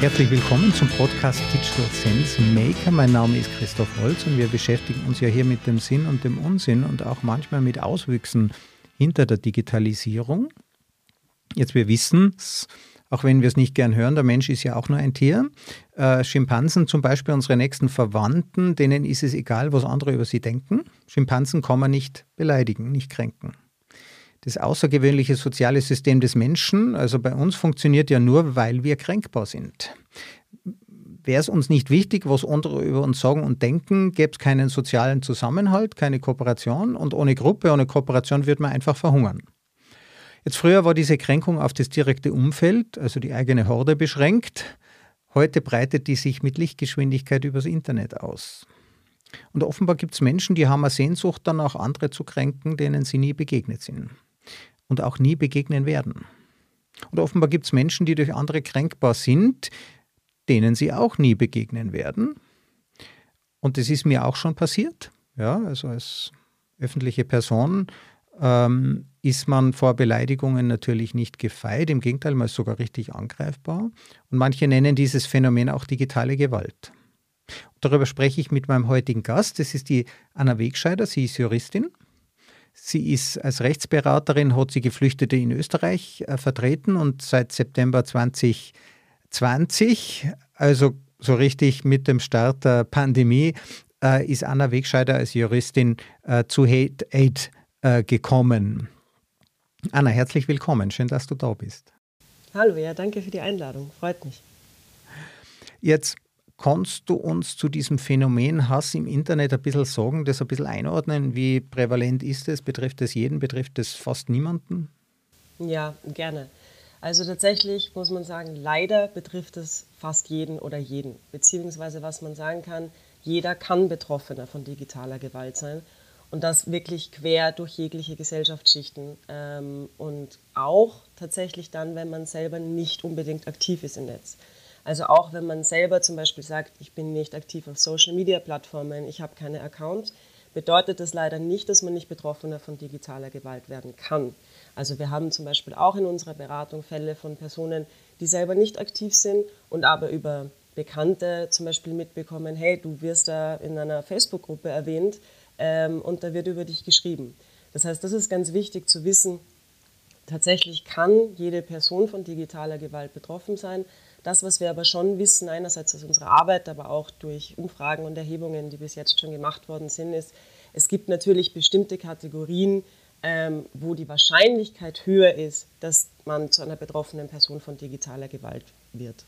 Herzlich willkommen zum Podcast Digital Sense Maker. Mein Name ist Christoph Holz und wir beschäftigen uns ja hier mit dem Sinn und dem Unsinn und auch manchmal mit Auswüchsen hinter der Digitalisierung. Jetzt wir wissen es, auch wenn wir es nicht gern hören, der Mensch ist ja auch nur ein Tier. Äh, Schimpansen zum Beispiel, unsere nächsten Verwandten, denen ist es egal, was andere über sie denken. Schimpansen kann man nicht beleidigen, nicht kränken. Das außergewöhnliche soziale System des Menschen, also bei uns, funktioniert ja nur, weil wir kränkbar sind. Wäre es uns nicht wichtig, was andere über uns sagen und denken, gäbe es keinen sozialen Zusammenhalt, keine Kooperation und ohne Gruppe, ohne Kooperation würde man einfach verhungern. Jetzt früher war diese Kränkung auf das direkte Umfeld, also die eigene Horde beschränkt. Heute breitet die sich mit Lichtgeschwindigkeit übers Internet aus. Und offenbar gibt es Menschen, die haben eine Sehnsucht, dann auch andere zu kränken, denen sie nie begegnet sind und auch nie begegnen werden. Und offenbar gibt es Menschen, die durch andere kränkbar sind, denen sie auch nie begegnen werden. Und das ist mir auch schon passiert. Ja, also als öffentliche Person ähm, ist man vor Beleidigungen natürlich nicht gefeit. Im Gegenteil, man ist sogar richtig angreifbar. Und manche nennen dieses Phänomen auch digitale Gewalt. Und darüber spreche ich mit meinem heutigen Gast. Das ist die Anna Wegscheider. Sie ist Juristin Sie ist als Rechtsberaterin, hat sie Geflüchtete in Österreich äh, vertreten und seit September 2020, also so richtig mit dem Start der Pandemie, äh, ist Anna Wegscheider als Juristin äh, zu Hate Aid äh, gekommen. Anna, herzlich willkommen. Schön, dass du da bist. Hallo, ja, danke für die Einladung. Freut mich. Jetzt Kannst du uns zu diesem Phänomen Hass im Internet ein bisschen sagen, das ein bisschen einordnen? Wie prävalent ist es? Betrifft es jeden? Betrifft es fast niemanden? Ja, gerne. Also tatsächlich muss man sagen, leider betrifft es fast jeden oder jeden. Beziehungsweise was man sagen kann, jeder kann Betroffener von digitaler Gewalt sein. Und das wirklich quer durch jegliche Gesellschaftsschichten. Ähm, und auch tatsächlich dann, wenn man selber nicht unbedingt aktiv ist im Netz. Also auch wenn man selber zum Beispiel sagt, ich bin nicht aktiv auf Social-Media-Plattformen, ich habe keine Accounts, bedeutet das leider nicht, dass man nicht Betroffener von digitaler Gewalt werden kann. Also wir haben zum Beispiel auch in unserer Beratung Fälle von Personen, die selber nicht aktiv sind und aber über Bekannte zum Beispiel mitbekommen, hey, du wirst da in einer Facebook-Gruppe erwähnt ähm, und da wird über dich geschrieben. Das heißt, das ist ganz wichtig zu wissen, tatsächlich kann jede Person von digitaler Gewalt betroffen sein, das, was wir aber schon wissen, einerseits aus unserer Arbeit, aber auch durch Umfragen und Erhebungen, die bis jetzt schon gemacht worden sind, ist, es gibt natürlich bestimmte Kategorien, ähm, wo die Wahrscheinlichkeit höher ist, dass man zu einer betroffenen Person von digitaler Gewalt wird.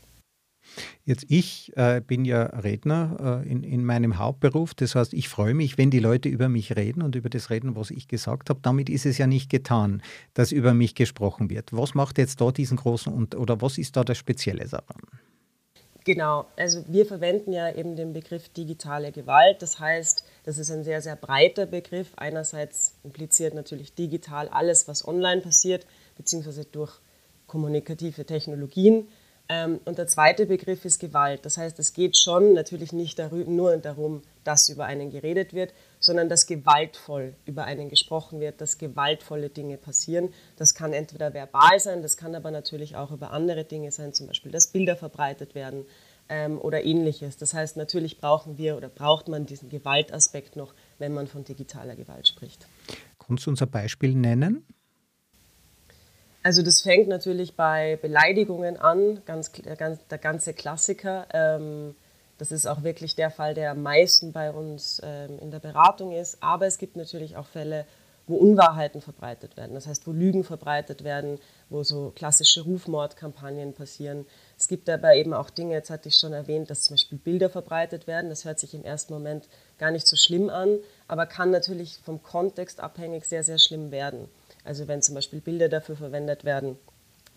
Jetzt ich äh, bin ja Redner äh, in, in meinem Hauptberuf. Das heißt, ich freue mich, wenn die Leute über mich reden und über das reden, was ich gesagt habe. Damit ist es ja nicht getan, dass über mich gesprochen wird. Was macht jetzt da diesen großen und oder was ist da das Spezielle daran? Genau, also wir verwenden ja eben den Begriff digitale Gewalt. Das heißt, das ist ein sehr, sehr breiter Begriff. Einerseits impliziert natürlich digital alles, was online passiert, beziehungsweise durch kommunikative Technologien. Ähm, und der zweite Begriff ist Gewalt. Das heißt, es geht schon natürlich nicht nur darum, dass über einen geredet wird, sondern dass gewaltvoll über einen gesprochen wird, dass gewaltvolle Dinge passieren. Das kann entweder verbal sein, das kann aber natürlich auch über andere Dinge sein, zum Beispiel, dass Bilder verbreitet werden ähm, oder ähnliches. Das heißt, natürlich brauchen wir oder braucht man diesen Gewaltaspekt noch, wenn man von digitaler Gewalt spricht. Kannst du uns ein Beispiel nennen? Also das fängt natürlich bei Beleidigungen an, ganz, ganz, der ganze Klassiker. Ähm, das ist auch wirklich der Fall, der am meisten bei uns ähm, in der Beratung ist. Aber es gibt natürlich auch Fälle, wo Unwahrheiten verbreitet werden. Das heißt, wo Lügen verbreitet werden, wo so klassische Rufmordkampagnen passieren. Es gibt aber eben auch Dinge, jetzt hatte ich schon erwähnt, dass zum Beispiel Bilder verbreitet werden. Das hört sich im ersten Moment gar nicht so schlimm an, aber kann natürlich vom Kontext abhängig sehr, sehr schlimm werden. Also wenn zum Beispiel Bilder dafür verwendet werden,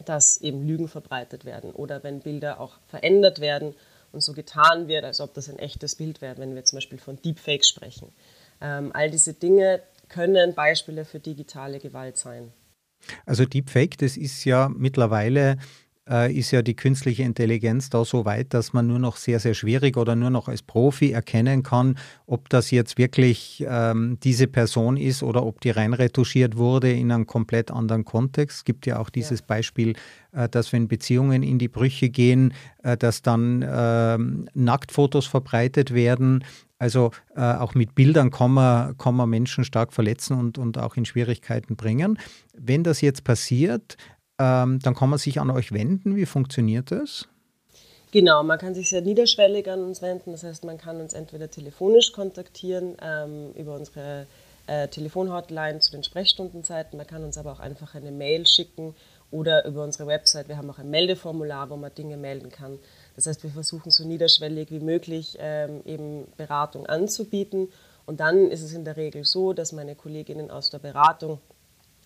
dass eben Lügen verbreitet werden oder wenn Bilder auch verändert werden und so getan wird, als ob das ein echtes Bild wäre, wenn wir zum Beispiel von Deepfakes sprechen. Ähm, all diese Dinge können Beispiele für digitale Gewalt sein. Also Deepfake, das ist ja mittlerweile ist ja die künstliche Intelligenz da so weit, dass man nur noch sehr, sehr schwierig oder nur noch als Profi erkennen kann, ob das jetzt wirklich ähm, diese Person ist oder ob die rein retuschiert wurde in einem komplett anderen Kontext. Es gibt ja auch dieses ja. Beispiel, äh, dass wenn Beziehungen in die Brüche gehen, äh, dass dann äh, Nacktfotos verbreitet werden. Also äh, auch mit Bildern kann man, kann man Menschen stark verletzen und, und auch in Schwierigkeiten bringen. Wenn das jetzt passiert, ähm, dann kann man sich an euch wenden. Wie funktioniert das? Genau, man kann sich sehr niederschwellig an uns wenden. Das heißt, man kann uns entweder telefonisch kontaktieren ähm, über unsere äh, Telefonhotline zu den Sprechstundenzeiten. Man kann uns aber auch einfach eine Mail schicken oder über unsere Website. Wir haben auch ein Meldeformular, wo man Dinge melden kann. Das heißt, wir versuchen so niederschwellig wie möglich ähm, eben Beratung anzubieten. Und dann ist es in der Regel so, dass meine Kolleginnen aus der Beratung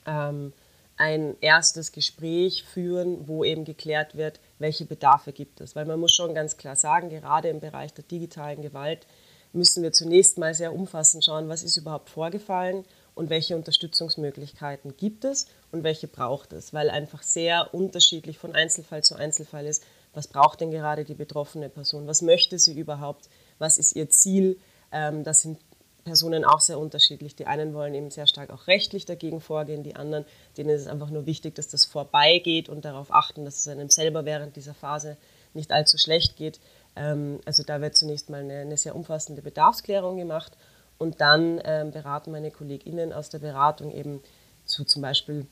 ähm, ein erstes Gespräch führen, wo eben geklärt wird, welche Bedarfe gibt es. Weil man muss schon ganz klar sagen, gerade im Bereich der digitalen Gewalt müssen wir zunächst mal sehr umfassend schauen, was ist überhaupt vorgefallen und welche Unterstützungsmöglichkeiten gibt es und welche braucht es, weil einfach sehr unterschiedlich von Einzelfall zu Einzelfall ist, was braucht denn gerade die betroffene Person, was möchte sie überhaupt, was ist ihr Ziel. Ähm, das sind Personen auch sehr unterschiedlich. Die einen wollen eben sehr stark auch rechtlich dagegen vorgehen, die anderen, denen ist es einfach nur wichtig, dass das vorbeigeht und darauf achten, dass es einem selber während dieser Phase nicht allzu schlecht geht. Ähm, also da wird zunächst mal eine, eine sehr umfassende Bedarfsklärung gemacht und dann ähm, beraten meine KollegInnen aus der Beratung eben zu zum Beispiel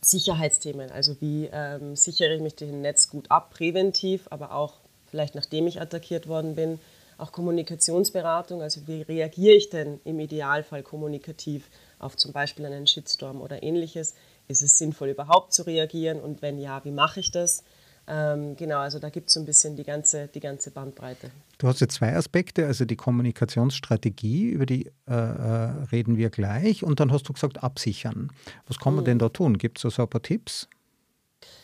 Sicherheitsthemen. Also wie ähm, sichere ich mich dem Netz gut ab, präventiv, aber auch vielleicht nachdem ich attackiert worden bin auch Kommunikationsberatung, also wie reagiere ich denn im Idealfall kommunikativ auf zum Beispiel einen Shitstorm oder ähnliches? Ist es sinnvoll überhaupt zu reagieren und wenn ja, wie mache ich das? Ähm, genau, also da gibt es so ein bisschen die ganze, die ganze Bandbreite. Du hast jetzt zwei Aspekte, also die Kommunikationsstrategie, über die äh, äh reden wir gleich, und dann hast du gesagt, absichern. Was kann man hm. denn da tun? Gibt es da so ein paar Tipps?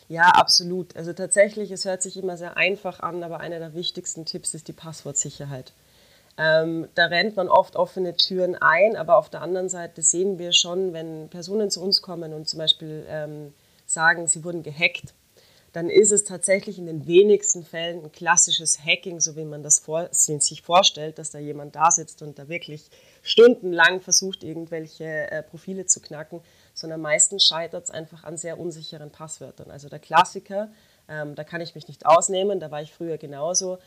Ja, absolut. Also tatsächlich, es hört sich immer sehr einfach an, aber einer der wichtigsten Tipps ist die Passwortsicherheit. Ähm, da rennt man oft offene Türen ein, aber auf der anderen Seite sehen wir schon, wenn Personen zu uns kommen und zum Beispiel ähm, sagen, sie wurden gehackt, dann ist es tatsächlich in den wenigsten Fällen ein klassisches Hacking, so wie man das vor, sich vorstellt, dass da jemand da sitzt und da wirklich stundenlang versucht, irgendwelche äh, Profile zu knacken, sondern meistens scheitert es einfach an sehr unsicheren Passwörtern. Also der Klassiker, ähm, da kann ich mich nicht ausnehmen, da war ich früher genauso,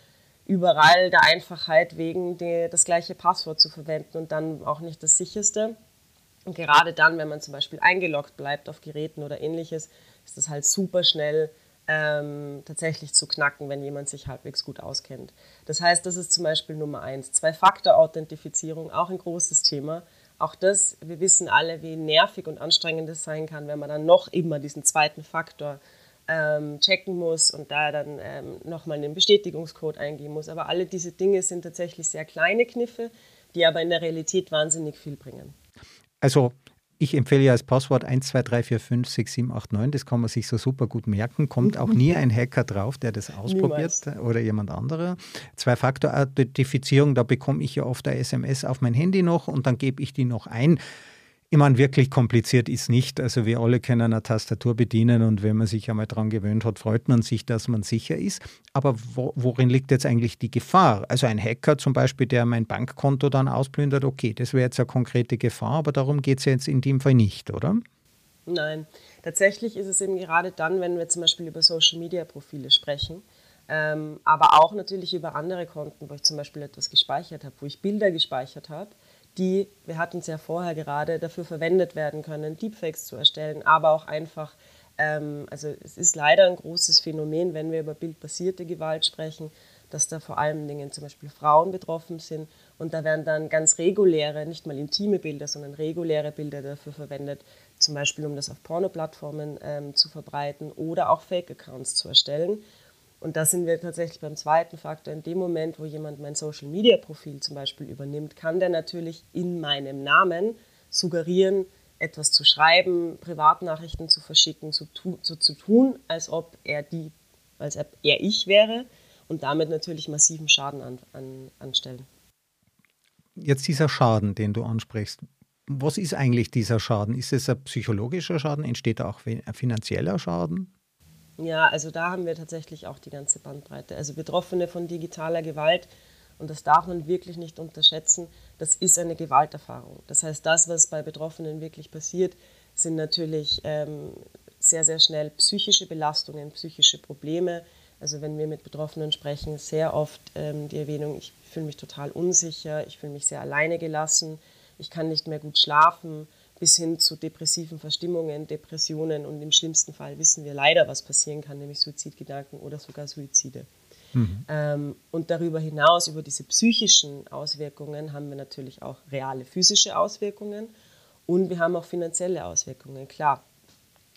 überall der Einfachheit wegen die, das gleiche Passwort zu verwenden und dann auch nicht das sicherste. Und gerade dann, wenn man zum Beispiel eingeloggt bleibt auf Geräten oder ähnliches, ist das halt super schnell ähm, tatsächlich zu knacken, wenn jemand sich halbwegs gut auskennt. Das heißt, das ist zum Beispiel Nummer eins. Zwei-Faktor-Authentifizierung, auch ein großes Thema. Auch das, wir wissen alle, wie nervig und anstrengend es sein kann, wenn man dann noch immer diesen zweiten Faktor ähm, checken muss und da dann ähm, nochmal einen Bestätigungscode eingeben muss. Aber alle diese Dinge sind tatsächlich sehr kleine Kniffe, die aber in der Realität wahnsinnig viel bringen. Also ich empfehle ja als Passwort 1234567889, das kann man sich so super gut merken. Kommt auch nie ein Hacker drauf, der das ausprobiert Niemals. oder jemand anderer. Zwei-Faktor-Authentifizierung, da bekomme ich ja oft eine SMS auf mein Handy noch und dann gebe ich die noch ein. Ich meine, wirklich kompliziert ist nicht. Also wir alle können eine Tastatur bedienen und wenn man sich einmal daran gewöhnt hat, freut man sich, dass man sicher ist. Aber wo, worin liegt jetzt eigentlich die Gefahr? Also ein Hacker zum Beispiel, der mein Bankkonto dann ausplündert, okay, das wäre jetzt eine konkrete Gefahr, aber darum geht es jetzt in dem Fall nicht, oder? Nein, tatsächlich ist es eben gerade dann, wenn wir zum Beispiel über Social-Media-Profile sprechen, ähm, aber auch natürlich über andere Konten, wo ich zum Beispiel etwas gespeichert habe, wo ich Bilder gespeichert habe, die, wir hatten es ja vorher gerade, dafür verwendet werden können, Deepfakes zu erstellen, aber auch einfach, ähm, also es ist leider ein großes Phänomen, wenn wir über bildbasierte Gewalt sprechen, dass da vor allen Dingen zum Beispiel Frauen betroffen sind und da werden dann ganz reguläre, nicht mal intime Bilder, sondern reguläre Bilder dafür verwendet, zum Beispiel um das auf Pornoplattformen ähm, zu verbreiten oder auch Fake-Accounts zu erstellen. Und da sind wir tatsächlich beim zweiten Faktor. In dem Moment, wo jemand mein Social-Media-Profil zum Beispiel übernimmt, kann der natürlich in meinem Namen suggerieren, etwas zu schreiben, Privatnachrichten zu verschicken, so, so zu tun, als ob er die, als ob er ich wäre und damit natürlich massiven Schaden an, an, anstellen. Jetzt dieser Schaden, den du ansprichst. Was ist eigentlich dieser Schaden? Ist es ein psychologischer Schaden? Entsteht da auch ein finanzieller Schaden? Ja, also da haben wir tatsächlich auch die ganze Bandbreite. Also Betroffene von digitaler Gewalt, und das darf man wirklich nicht unterschätzen, das ist eine Gewalterfahrung. Das heißt, das, was bei Betroffenen wirklich passiert, sind natürlich ähm, sehr, sehr schnell psychische Belastungen, psychische Probleme. Also wenn wir mit Betroffenen sprechen, sehr oft ähm, die Erwähnung, ich fühle mich total unsicher, ich fühle mich sehr alleine gelassen, ich kann nicht mehr gut schlafen, bis hin zu depressiven Verstimmungen, Depressionen und im schlimmsten Fall wissen wir leider, was passieren kann, nämlich Suizidgedanken oder sogar Suizide. Mhm. Ähm, und darüber hinaus, über diese psychischen Auswirkungen, haben wir natürlich auch reale physische Auswirkungen und wir haben auch finanzielle Auswirkungen, klar.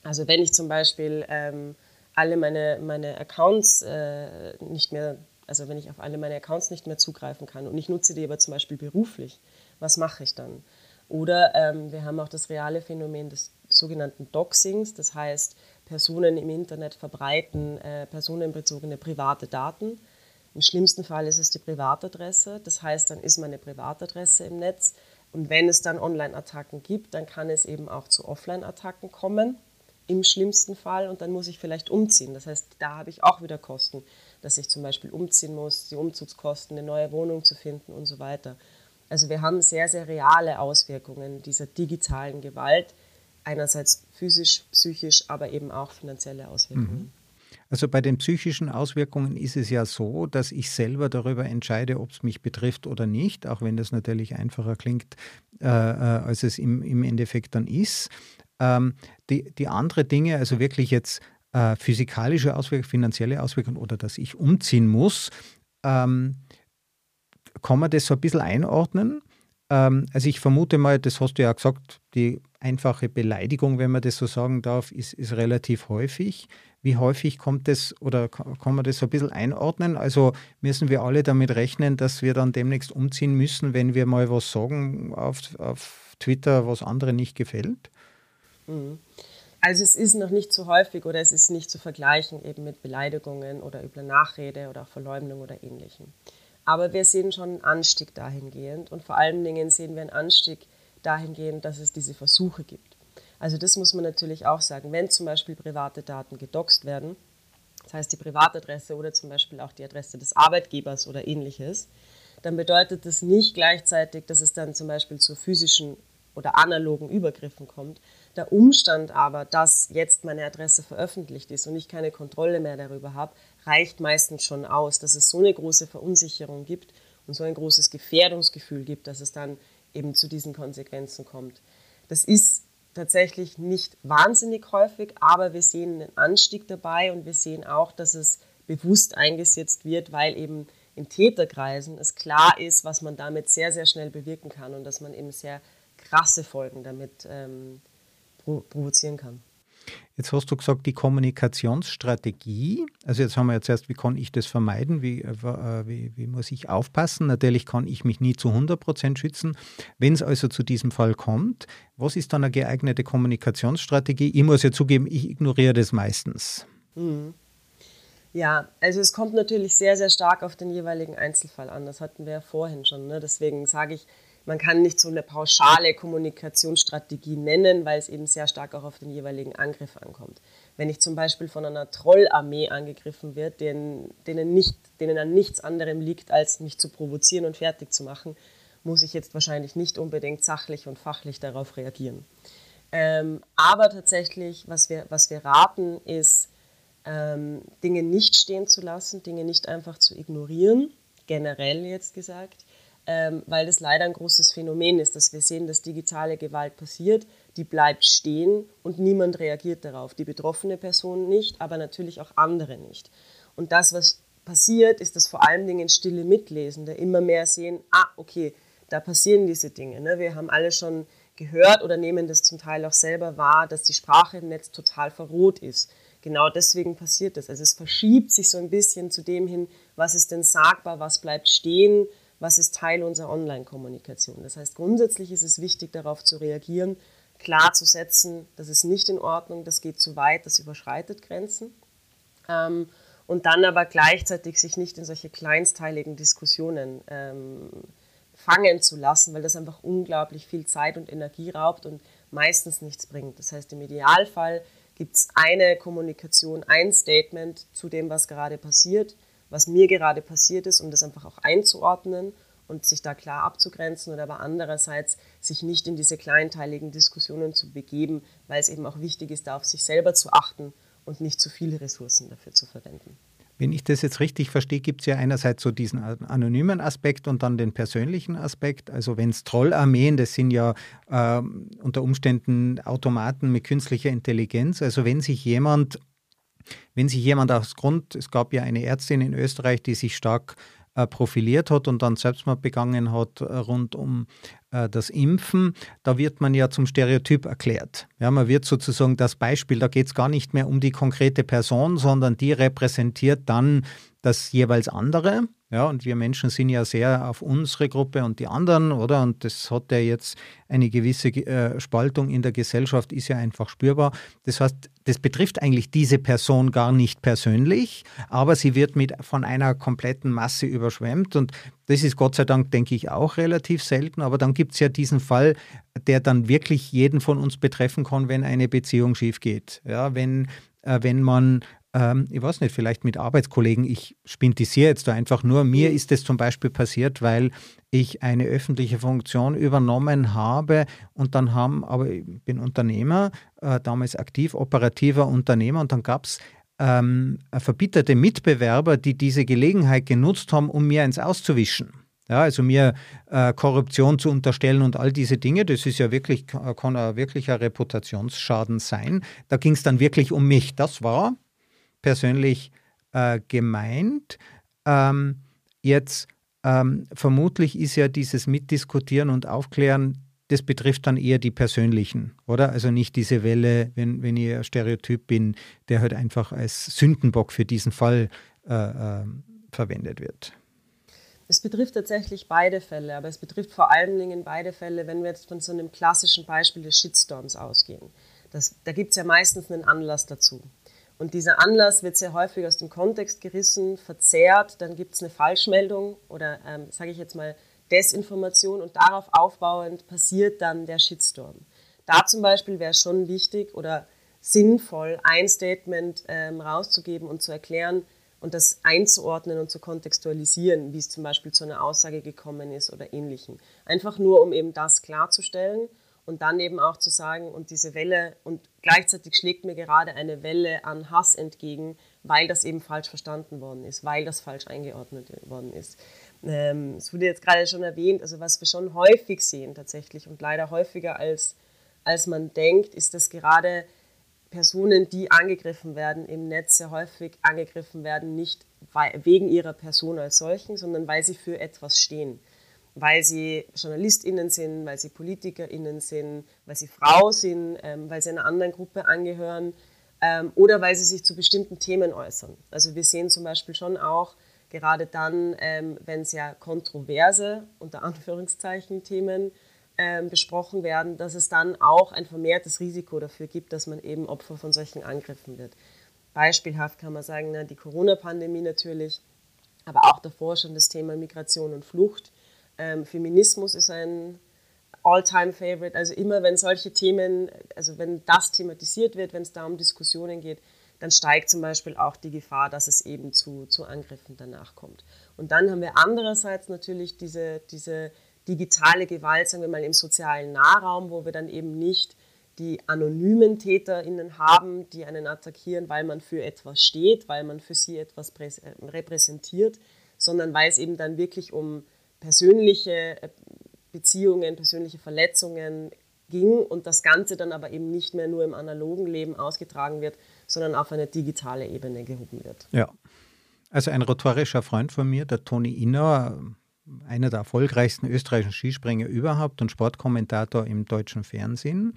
Also wenn ich zum Beispiel ähm, alle meine, meine Accounts äh, nicht mehr, also wenn ich auf alle meine Accounts nicht mehr zugreifen kann und ich nutze die aber zum Beispiel beruflich, was mache ich dann? Oder ähm, wir haben auch das reale Phänomen des sogenannten Doxings, das heißt, Personen im Internet verbreiten äh, personenbezogene private Daten. Im schlimmsten Fall ist es die Privatadresse, das heißt, dann ist meine Privatadresse im Netz. Und wenn es dann Online-Attacken gibt, dann kann es eben auch zu Offline-Attacken kommen, im schlimmsten Fall. Und dann muss ich vielleicht umziehen. Das heißt, da habe ich auch wieder Kosten, dass ich zum Beispiel umziehen muss, die Umzugskosten, eine neue Wohnung zu finden und so weiter. Also wir haben sehr, sehr reale Auswirkungen dieser digitalen Gewalt. Einerseits physisch, psychisch, aber eben auch finanzielle Auswirkungen. Mhm. Also bei den psychischen Auswirkungen ist es ja so, dass ich selber darüber entscheide, ob es mich betrifft oder nicht, auch wenn das natürlich einfacher klingt, äh, äh, als es im, im Endeffekt dann ist. Ähm, die, die andere Dinge, also wirklich jetzt äh, physikalische Auswirkungen, finanzielle Auswirkungen oder dass ich umziehen muss, ähm, kann man das so ein bisschen einordnen? Ähm, also ich vermute mal, das hast du ja gesagt, die einfache Beleidigung, wenn man das so sagen darf, ist, ist relativ häufig. Wie häufig kommt das oder kann man das so ein bisschen einordnen? Also müssen wir alle damit rechnen, dass wir dann demnächst umziehen müssen, wenn wir mal was sagen auf, auf Twitter, was anderen nicht gefällt? Mhm. Also es ist noch nicht so häufig oder es ist nicht zu vergleichen eben mit Beleidigungen oder übler Nachrede oder Verleumdung oder ähnlichem. Aber wir sehen schon einen Anstieg dahingehend und vor allen Dingen sehen wir einen Anstieg dahingehend, dass es diese Versuche gibt. Also das muss man natürlich auch sagen. Wenn zum Beispiel private Daten gedoxt werden, das heißt die Privatadresse oder zum Beispiel auch die Adresse des Arbeitgebers oder ähnliches, dann bedeutet das nicht gleichzeitig, dass es dann zum Beispiel zu physischen oder analogen Übergriffen kommt. Der Umstand aber, dass jetzt meine Adresse veröffentlicht ist und ich keine Kontrolle mehr darüber habe, reicht meistens schon aus, dass es so eine große Verunsicherung gibt und so ein großes Gefährdungsgefühl gibt, dass es dann eben zu diesen Konsequenzen kommt. Das ist tatsächlich nicht wahnsinnig häufig, aber wir sehen einen Anstieg dabei und wir sehen auch, dass es bewusst eingesetzt wird, weil eben in Täterkreisen es klar ist, was man damit sehr, sehr schnell bewirken kann und dass man eben sehr krasse Folgen damit ähm, provozieren kann. Jetzt hast du gesagt, die Kommunikationsstrategie. Also jetzt haben wir jetzt erst, wie kann ich das vermeiden? Wie, äh, äh, wie, wie muss ich aufpassen? Natürlich kann ich mich nie zu 100 Prozent schützen. Wenn es also zu diesem Fall kommt, was ist dann eine geeignete Kommunikationsstrategie? Ich muss ja zugeben, ich ignoriere das meistens. Mhm. Ja, also es kommt natürlich sehr, sehr stark auf den jeweiligen Einzelfall an. Das hatten wir ja vorhin schon. Ne? Deswegen sage ich, man kann nicht so eine pauschale Kommunikationsstrategie nennen, weil es eben sehr stark auch auf den jeweiligen Angriff ankommt. Wenn ich zum Beispiel von einer Trollarmee angegriffen wird, denen, denen, nicht, denen an nichts anderem liegt, als mich zu provozieren und fertig zu machen, muss ich jetzt wahrscheinlich nicht unbedingt sachlich und fachlich darauf reagieren. Ähm, aber tatsächlich, was wir, was wir raten, ist, ähm, Dinge nicht stehen zu lassen, Dinge nicht einfach zu ignorieren, generell jetzt gesagt, ähm, weil das leider ein großes Phänomen ist, dass wir sehen, dass digitale Gewalt passiert, die bleibt stehen und niemand reagiert darauf. Die betroffene Person nicht, aber natürlich auch andere nicht. Und das, was passiert, ist, dass vor allen Dingen stille Mitlesende immer mehr sehen, ah, okay, da passieren diese Dinge. Ne? Wir haben alle schon gehört oder nehmen das zum Teil auch selber wahr, dass die Sprache im Netz total verroht ist. Genau deswegen passiert das. Also es verschiebt sich so ein bisschen zu dem hin, was ist denn sagbar, was bleibt stehen, was ist Teil unserer Online-Kommunikation. Das heißt, grundsätzlich ist es wichtig, darauf zu reagieren, klar zu setzen, das ist nicht in Ordnung, das geht zu weit, das überschreitet Grenzen. Ähm, und dann aber gleichzeitig sich nicht in solche kleinsteiligen Diskussionen ähm, fangen zu lassen, weil das einfach unglaublich viel Zeit und Energie raubt und meistens nichts bringt. Das heißt, im Idealfall gibt es eine Kommunikation, ein Statement zu dem, was gerade passiert, was mir gerade passiert ist, um das einfach auch einzuordnen und sich da klar abzugrenzen oder aber andererseits sich nicht in diese kleinteiligen Diskussionen zu begeben, weil es eben auch wichtig ist, da auf sich selber zu achten und nicht zu viele Ressourcen dafür zu verwenden. Wenn ich das jetzt richtig verstehe, gibt es ja einerseits so diesen anonymen Aspekt und dann den persönlichen Aspekt. Also wenn es Trollarmeen, das sind ja äh, unter Umständen Automaten mit künstlicher Intelligenz. Also wenn sich jemand, wenn sich jemand aus Grund, es gab ja eine Ärztin in Österreich, die sich stark äh, profiliert hat und dann Selbstmord begangen hat äh, rund um äh, das Impfen, da wird man ja zum Stereotyp erklärt. Ja, man wird sozusagen das Beispiel, da geht es gar nicht mehr um die konkrete Person, sondern die repräsentiert dann das jeweils andere. Ja, und wir Menschen sind ja sehr auf unsere Gruppe und die anderen, oder? Und das hat ja jetzt eine gewisse äh, Spaltung in der Gesellschaft, ist ja einfach spürbar. Das heißt, das betrifft eigentlich diese Person gar nicht persönlich, aber sie wird mit von einer kompletten Masse überschwemmt. Und das ist Gott sei Dank, denke ich, auch relativ selten. Aber dann gibt es ja diesen Fall, der dann wirklich jeden von uns betreffen kann, wenn eine Beziehung schief geht. Ja, wenn, äh, wenn man ähm, ich weiß nicht, vielleicht mit Arbeitskollegen, ich spintisiere jetzt da einfach nur, mir mhm. ist es zum Beispiel passiert, weil ich eine öffentliche Funktion übernommen habe und dann haben, aber ich bin Unternehmer, äh, damals aktiv operativer Unternehmer und dann gab es ähm, verbitterte Mitbewerber, die diese Gelegenheit genutzt haben, um mir ins Auszuwischen. Ja, also mir äh, Korruption zu unterstellen und all diese Dinge, das ist ja wirklich, kann ein wirklicher Reputationsschaden sein. Da ging es dann wirklich um mich. Das war persönlich äh, gemeint. Ähm, jetzt ähm, vermutlich ist ja dieses Mitdiskutieren und Aufklären, das betrifft dann eher die persönlichen, oder? Also nicht diese Welle, wenn, wenn ich ein Stereotyp bin, der halt einfach als Sündenbock für diesen Fall äh, äh, verwendet wird. Es betrifft tatsächlich beide Fälle, aber es betrifft vor allen Dingen beide Fälle, wenn wir jetzt von so einem klassischen Beispiel des Shitstorms ausgehen. Das, da gibt es ja meistens einen Anlass dazu. Und dieser Anlass wird sehr häufig aus dem Kontext gerissen, verzerrt, dann gibt es eine Falschmeldung oder, ähm, sage ich jetzt mal, Desinformation und darauf aufbauend passiert dann der Shitstorm. Da zum Beispiel wäre es schon wichtig oder sinnvoll, ein Statement ähm, rauszugeben und zu erklären und das einzuordnen und zu kontextualisieren, wie es zum Beispiel zu einer Aussage gekommen ist oder ähnlichem. Einfach nur, um eben das klarzustellen und dann eben auch zu sagen, und diese Welle, und gleichzeitig schlägt mir gerade eine Welle an Hass entgegen, weil das eben falsch verstanden worden ist, weil das falsch eingeordnet worden ist. Ähm, es wurde jetzt gerade schon erwähnt, also was wir schon häufig sehen tatsächlich und leider häufiger als, als man denkt, ist, dass gerade Personen, die angegriffen werden im Netz, sehr häufig angegriffen werden, nicht wegen ihrer Person als solchen, sondern weil sie für etwas stehen weil sie JournalistInnen sind, weil sie PolitikerInnen sind, weil sie Frau sind, ähm, weil sie einer anderen Gruppe angehören ähm, oder weil sie sich zu bestimmten Themen äußern. Also wir sehen zum Beispiel schon auch, gerade dann, ähm, wenn sehr kontroverse, unter Anführungszeichen, Themen ähm, besprochen werden, dass es dann auch ein vermehrtes Risiko dafür gibt, dass man eben Opfer von solchen Angriffen wird. Beispielhaft kann man sagen, na, die Corona-Pandemie natürlich, aber auch davor schon das Thema Migration und Flucht ähm, Feminismus ist ein All-Time-Favorite. Also immer, wenn solche Themen, also wenn das thematisiert wird, wenn es da um Diskussionen geht, dann steigt zum Beispiel auch die Gefahr, dass es eben zu, zu Angriffen danach kommt. Und dann haben wir andererseits natürlich diese, diese digitale Gewalt, sagen wir mal, im sozialen Nahraum, wo wir dann eben nicht die anonymen TäterInnen haben, die einen attackieren, weil man für etwas steht, weil man für sie etwas repräsentiert, sondern weil es eben dann wirklich um persönliche äh, Beziehungen, persönliche Verletzungen ging und das Ganze dann aber eben nicht mehr nur im analogen Leben ausgetragen wird, sondern auf eine digitale Ebene gehoben wird. Ja. Also ein rhetorischer Freund von mir, der Toni Inner, einer der erfolgreichsten österreichischen Skispringer überhaupt und Sportkommentator im deutschen Fernsehen,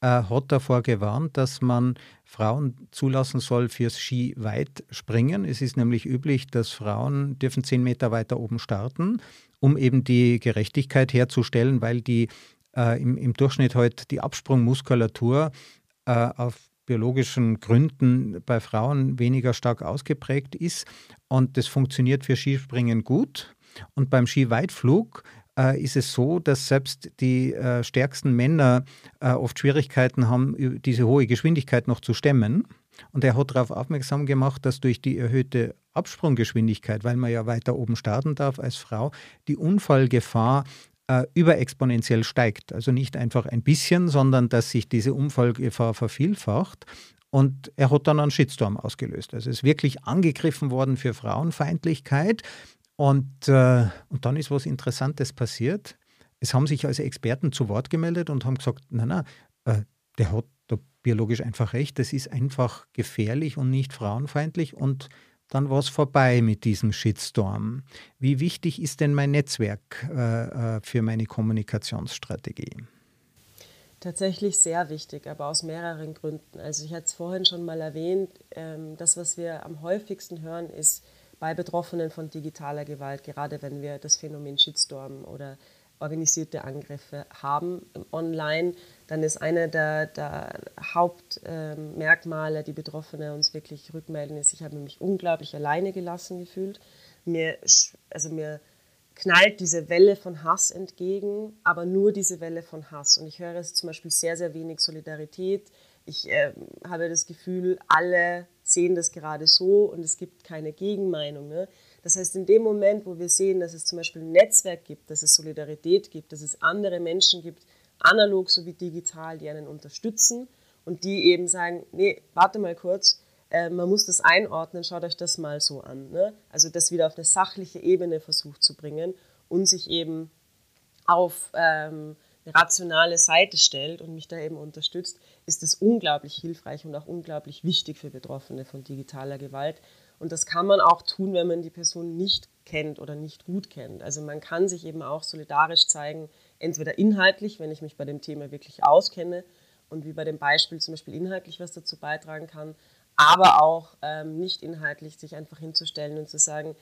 äh, hat davor gewarnt, dass man Frauen zulassen soll fürs Skiweitspringen. Es ist nämlich üblich, dass Frauen dürfen zehn Meter weiter oben starten um eben die Gerechtigkeit herzustellen, weil die äh, im, im, Durchschnitt halt die Absprungmuskulatur äh, auf biologischen Gründen bei Frauen weniger stark ausgeprägt ist. Und das funktioniert für Skispringen gut. Und beim Skiweitflug äh, ist es so, dass selbst die äh, stärksten Männer äh, oft Schwierigkeiten haben, diese hohe Geschwindigkeit noch zu stemmen. Und er hat darauf aufmerksam gemacht, dass durch die erhöhte Absprunggeschwindigkeit, weil man ja weiter oben starten darf als Frau, die Unfallgefahr äh, überexponentiell steigt. Also nicht einfach ein bisschen, sondern dass sich diese Unfallgefahr vervielfacht. Und er hat dann einen Shitstorm ausgelöst. Also ist wirklich angegriffen worden für Frauenfeindlichkeit. Und, äh, und dann ist was Interessantes passiert. Es haben sich also Experten zu Wort gemeldet und haben gesagt, nein, nein, äh, der hat biologisch einfach recht, das ist einfach gefährlich und nicht frauenfeindlich und dann war es vorbei mit diesem Shitstorm. Wie wichtig ist denn mein Netzwerk äh, äh, für meine Kommunikationsstrategie? Tatsächlich sehr wichtig, aber aus mehreren Gründen. Also ich hatte es vorhin schon mal erwähnt, ähm, das, was wir am häufigsten hören, ist bei Betroffenen von digitaler Gewalt, gerade wenn wir das Phänomen Shitstorm oder organisierte Angriffe haben online, dann ist eine der, der Hauptmerkmale, die Betroffene uns wirklich rückmelden, ist, ich habe mich unglaublich alleine gelassen gefühlt. Mir, also mir knallt diese Welle von Hass entgegen, aber nur diese Welle von Hass. Und ich höre es zum Beispiel sehr, sehr wenig Solidarität. Ich äh, habe das Gefühl, alle sehen das gerade so und es gibt keine Gegenmeinung. Ne? Das heißt, in dem Moment, wo wir sehen, dass es zum Beispiel ein Netzwerk gibt, dass es Solidarität gibt, dass es andere Menschen gibt, analog sowie digital, die einen unterstützen und die eben sagen, nee, warte mal kurz, äh, man muss das einordnen, schaut euch das mal so an. Ne? Also das wieder auf eine sachliche Ebene versucht zu bringen und sich eben auf ähm, rationale Seite stellt und mich da eben unterstützt, ist es unglaublich hilfreich und auch unglaublich wichtig für Betroffene von digitaler Gewalt. Und das kann man auch tun, wenn man die Person nicht kennt oder nicht gut kennt. Also man kann sich eben auch solidarisch zeigen, entweder inhaltlich, wenn ich mich bei dem Thema wirklich auskenne und wie bei dem Beispiel zum Beispiel inhaltlich was dazu beitragen kann, aber auch ähm, nicht inhaltlich sich einfach hinzustellen und zu sagen,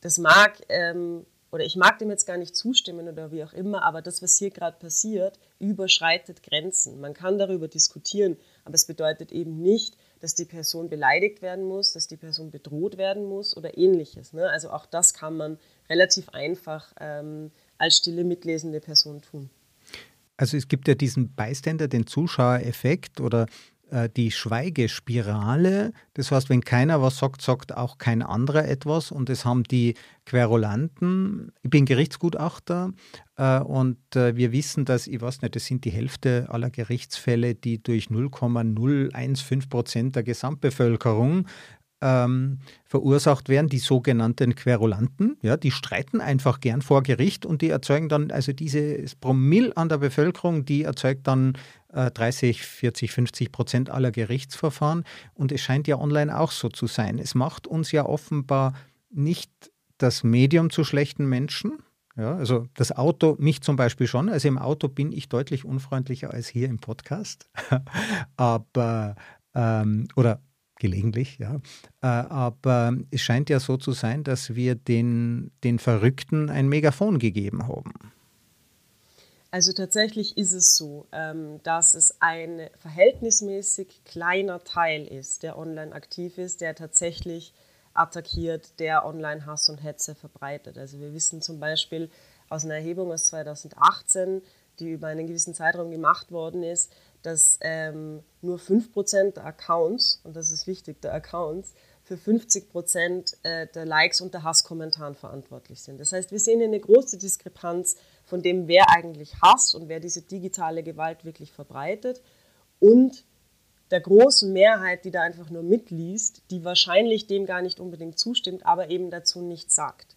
das mag ähm, oder ich mag dem jetzt gar nicht zustimmen oder wie auch immer, aber das, was hier gerade passiert, überschreitet Grenzen. Man kann darüber diskutieren, aber es bedeutet eben nicht, dass die Person beleidigt werden muss, dass die Person bedroht werden muss oder ähnliches. Ne? Also auch das kann man relativ einfach ähm, als stille mitlesende Person tun. Also es gibt ja diesen Bystander, den Zuschauereffekt oder die Schweigespirale. Das heißt, wenn keiner was sagt, sagt auch kein anderer etwas. Und das haben die Querulanten. Ich bin Gerichtsgutachter äh, und äh, wir wissen, dass, ich weiß nicht, das sind die Hälfte aller Gerichtsfälle, die durch 0,015 Prozent der Gesamtbevölkerung ähm, verursacht werden, die sogenannten Querulanten. Ja, die streiten einfach gern vor Gericht und die erzeugen dann, also dieses Promille an der Bevölkerung, die erzeugt dann äh, 30, 40, 50 Prozent aller Gerichtsverfahren. Und es scheint ja online auch so zu sein. Es macht uns ja offenbar nicht das Medium zu schlechten Menschen. Ja, also das Auto, mich zum Beispiel schon. Also im Auto bin ich deutlich unfreundlicher als hier im Podcast. Aber, ähm, oder gelegentlich, ja. Äh, aber es scheint ja so zu sein, dass wir den, den Verrückten ein Megafon gegeben haben. Also tatsächlich ist es so, ähm, dass es ein verhältnismäßig kleiner Teil ist, der online aktiv ist, der tatsächlich attackiert, der online Hass und Hetze verbreitet. Also wir wissen zum Beispiel aus einer Erhebung aus 2018, die über einen gewissen Zeitraum gemacht worden ist, dass ähm, nur 5% der Accounts, und das ist wichtig, der Accounts, für 50% äh, der Likes und der Hasskommentaren verantwortlich sind. Das heißt, wir sehen eine große Diskrepanz von dem, wer eigentlich hasst und wer diese digitale Gewalt wirklich verbreitet und der großen Mehrheit, die da einfach nur mitliest, die wahrscheinlich dem gar nicht unbedingt zustimmt, aber eben dazu nichts sagt.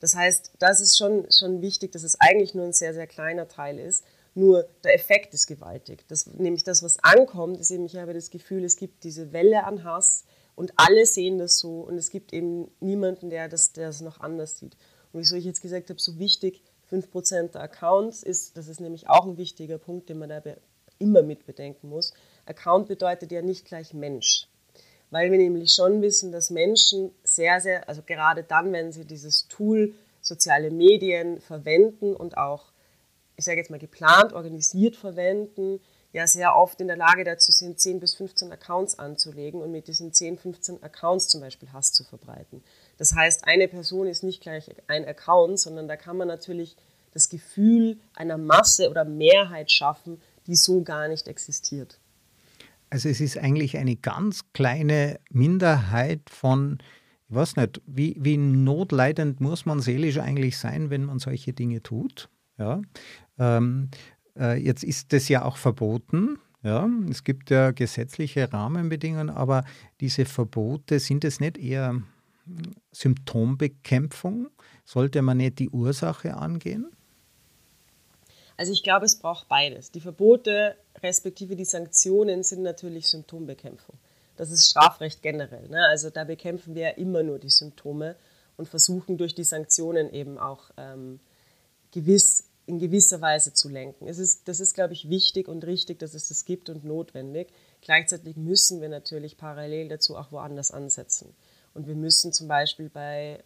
Das heißt, das ist schon, schon wichtig, dass es eigentlich nur ein sehr, sehr kleiner Teil ist. Nur der Effekt ist gewaltig. Das, nämlich das, was ankommt, ist eben, ich habe das Gefühl, es gibt diese Welle an Hass und alle sehen das so und es gibt eben niemanden, der das, der das noch anders sieht. Und wieso ich jetzt gesagt habe, so wichtig, 5% der Accounts ist, das ist nämlich auch ein wichtiger Punkt, den man da immer mit bedenken muss. Account bedeutet ja nicht gleich Mensch. Weil wir nämlich schon wissen, dass Menschen sehr, sehr, also gerade dann, wenn sie dieses Tool soziale Medien verwenden und auch ich sage jetzt mal, geplant, organisiert verwenden, ja sehr oft in der Lage dazu sind, 10 bis 15 Accounts anzulegen und mit diesen 10, 15 Accounts zum Beispiel Hass zu verbreiten. Das heißt, eine Person ist nicht gleich ein Account, sondern da kann man natürlich das Gefühl einer Masse oder Mehrheit schaffen, die so gar nicht existiert. Also es ist eigentlich eine ganz kleine Minderheit von, ich weiß nicht, wie, wie notleidend muss man seelisch eigentlich sein, wenn man solche Dinge tut. Ja? Ähm, äh, jetzt ist das ja auch verboten. Ja, es gibt ja gesetzliche Rahmenbedingungen, aber diese Verbote sind es nicht eher Symptombekämpfung? Sollte man nicht die Ursache angehen? Also ich glaube, es braucht beides. Die Verbote respektive die Sanktionen sind natürlich Symptombekämpfung. Das ist Strafrecht generell. Ne? Also da bekämpfen wir ja immer nur die Symptome und versuchen durch die Sanktionen eben auch ähm, gewiss, in gewisser Weise zu lenken. Es ist, das ist, glaube ich, wichtig und richtig, dass es das gibt und notwendig. Gleichzeitig müssen wir natürlich parallel dazu auch woanders ansetzen. Und wir müssen zum Beispiel bei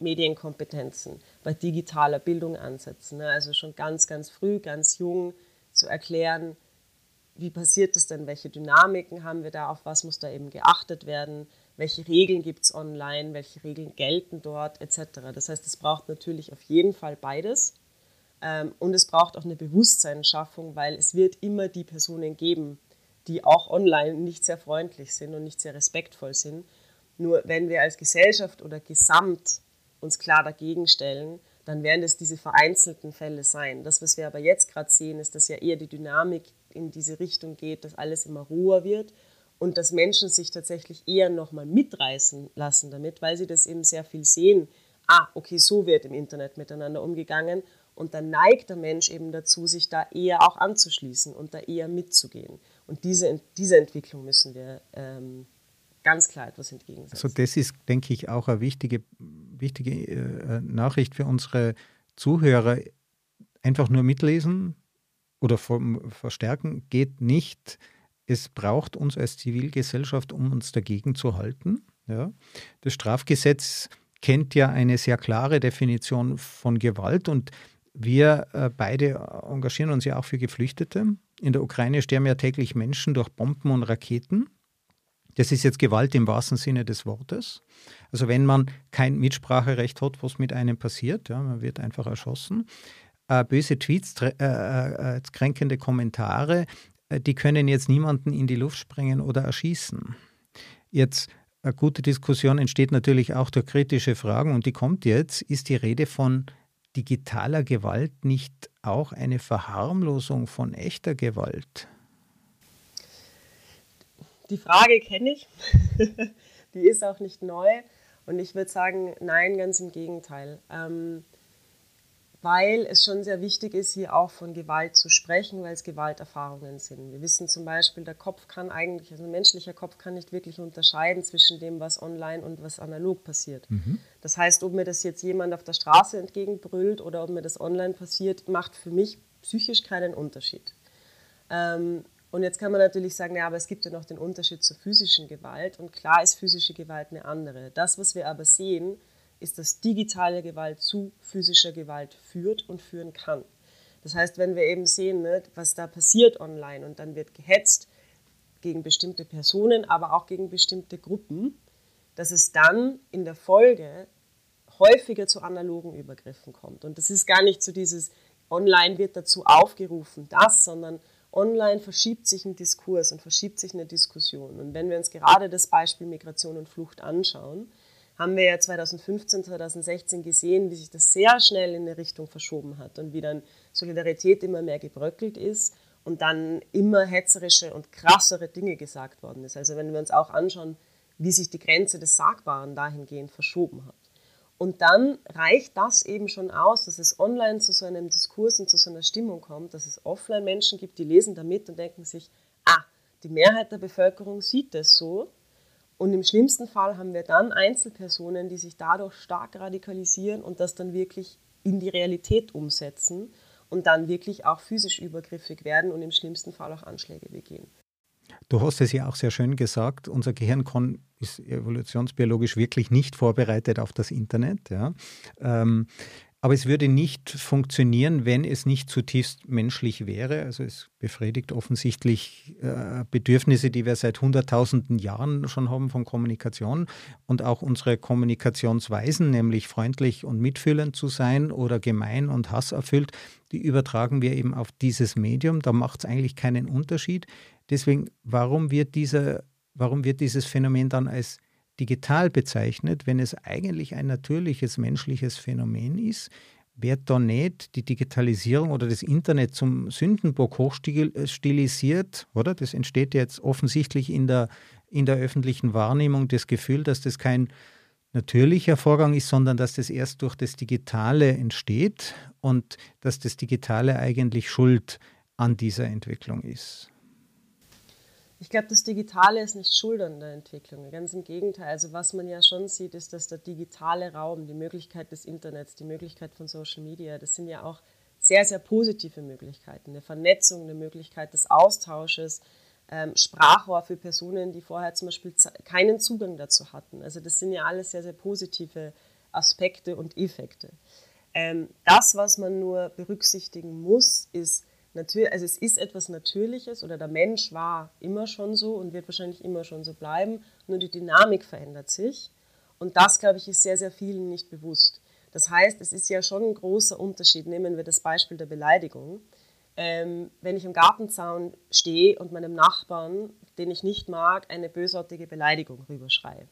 Medienkompetenzen, bei digitaler Bildung ansetzen. Ne? Also schon ganz, ganz früh, ganz jung zu erklären, wie passiert das denn, welche Dynamiken haben wir da, auf was muss da eben geachtet werden, welche Regeln gibt es online, welche Regeln gelten dort, etc. Das heißt, es braucht natürlich auf jeden Fall beides. Ähm, und es braucht auch eine Bewusstseinsschaffung, weil es wird immer die Personen geben, die auch online nicht sehr freundlich sind und nicht sehr respektvoll sind. Nur wenn wir als Gesellschaft oder Gesamt uns klar dagegen stellen, dann werden es diese vereinzelten Fälle sein. Das, was wir aber jetzt gerade sehen, ist, dass ja eher die Dynamik in diese Richtung geht, dass alles immer roher wird und dass Menschen sich tatsächlich eher nochmal mitreißen lassen damit, weil sie das eben sehr viel sehen. Ah, okay, so wird im Internet miteinander umgegangen. Und dann neigt der Mensch eben dazu, sich da eher auch anzuschließen und da eher mitzugehen. Und diese, diese Entwicklung müssen wir ähm, ganz klar etwas entgegensetzen. Also das ist, denke ich, auch eine wichtige, wichtige äh, Nachricht für unsere Zuhörer. Einfach nur mitlesen oder verstärken geht nicht. Es braucht uns als Zivilgesellschaft, um uns dagegen zu halten. Ja. Das Strafgesetz kennt ja eine sehr klare Definition von Gewalt und wir äh, beide engagieren uns ja auch für Geflüchtete. In der Ukraine sterben ja täglich Menschen durch Bomben und Raketen. Das ist jetzt Gewalt im wahrsten Sinne des Wortes. Also wenn man kein Mitspracherecht hat, was mit einem passiert, ja, man wird einfach erschossen. Äh, böse Tweets, äh, äh, äh, kränkende Kommentare, äh, die können jetzt niemanden in die Luft sprengen oder erschießen. Jetzt eine gute Diskussion entsteht natürlich auch durch kritische Fragen und die kommt jetzt, ist die Rede von digitaler Gewalt nicht auch eine Verharmlosung von echter Gewalt? Die Frage kenne ich. die ist auch nicht neu. Und ich würde sagen, nein, ganz im Gegenteil. Ähm, weil es schon sehr wichtig ist, hier auch von Gewalt zu sprechen, weil es Gewalterfahrungen sind. Wir wissen zum Beispiel, der Kopf kann eigentlich, also ein menschlicher Kopf kann nicht wirklich unterscheiden zwischen dem, was online und was analog passiert. Mhm. Das heißt, ob mir das jetzt jemand auf der Straße entgegenbrüllt oder ob mir das online passiert, macht für mich psychisch keinen Unterschied. Ähm, und jetzt kann man natürlich sagen, ja, aber es gibt ja noch den Unterschied zur physischen Gewalt. Und klar ist physische Gewalt eine andere. Das, was wir aber sehen, ist, dass digitale Gewalt zu physischer Gewalt führt und führen kann. Das heißt, wenn wir eben sehen, ne, was da passiert online und dann wird gehetzt gegen bestimmte Personen, aber auch gegen bestimmte Gruppen, dass es dann in der Folge häufiger zu analogen Übergriffen kommt. Und das ist gar nicht so dieses, online wird dazu aufgerufen, das, sondern online verschiebt sich ein Diskurs und verschiebt sich eine Diskussion. Und wenn wir uns gerade das Beispiel Migration und Flucht anschauen, haben wir ja 2015, 2016 gesehen, wie sich das sehr schnell in eine Richtung verschoben hat und wie dann Solidarität immer mehr gebröckelt ist und dann immer hetzerische und krassere Dinge gesagt worden ist. Also wenn wir uns auch anschauen, wie sich die Grenze des Sagbaren dahingehend verschoben hat. Und dann reicht das eben schon aus, dass es online zu so einem Diskurs und zu so einer Stimmung kommt, dass es offline Menschen gibt, die lesen da mit und denken sich, ah, die Mehrheit der Bevölkerung sieht das so und im schlimmsten Fall haben wir dann Einzelpersonen, die sich dadurch stark radikalisieren und das dann wirklich in die Realität umsetzen und dann wirklich auch physisch übergriffig werden und im schlimmsten Fall auch Anschläge begehen. Du hast es ja auch sehr schön gesagt, unser Gehirn kann, ist evolutionsbiologisch wirklich nicht vorbereitet auf das Internet. Ja. Ähm, Aber es würde nicht funktionieren, wenn es nicht zutiefst menschlich wäre. Also es befriedigt offensichtlich äh, Bedürfnisse, die wir seit hunderttausenden Jahren schon haben von Kommunikation und auch unsere Kommunikationsweisen, nämlich freundlich und mitfühlend zu sein oder gemein und hasserfüllt, die übertragen wir eben auf dieses Medium. Da macht es eigentlich keinen Unterschied. Deswegen, warum wird, dieser, warum wird dieses Phänomen dann als digital bezeichnet, wenn es eigentlich ein natürliches menschliches Phänomen ist, wird da nicht die Digitalisierung oder das Internet zum Sündenbock hochstilisiert, oder? Das entsteht jetzt offensichtlich in der, in der öffentlichen Wahrnehmung das Gefühl, dass das kein natürlicher Vorgang ist, sondern dass das erst durch das Digitale entsteht und dass das Digitale eigentlich schuld an dieser Entwicklung ist. Ich glaube, das Digitale ist nicht schuld an der Entwicklung. Ganz im Gegenteil. Also was man ja schon sieht, ist, dass der digitale Raum, die Möglichkeit des Internets, die Möglichkeit von Social Media, das sind ja auch sehr, sehr positive Möglichkeiten. Eine Vernetzung, eine Möglichkeit des Austausches, ähm, Sprachrohr für Personen, die vorher zum Beispiel keinen Zugang dazu hatten. Also das sind ja alles sehr, sehr positive Aspekte und Effekte. Ähm, das, was man nur berücksichtigen muss, ist, natürlich, also es ist etwas Natürliches oder der Mensch war immer schon so und wird wahrscheinlich immer schon so bleiben, nur die Dynamik verändert sich. Und das, glaube ich, ist sehr, sehr vielen nicht bewusst. Das heißt, es ist ja schon ein großer Unterschied. Nehmen wir das Beispiel der Beleidigung. Ähm, wenn ich im Gartenzaun stehe und meinem Nachbarn, den ich nicht mag, eine bösartige Beleidigung rüberschreie.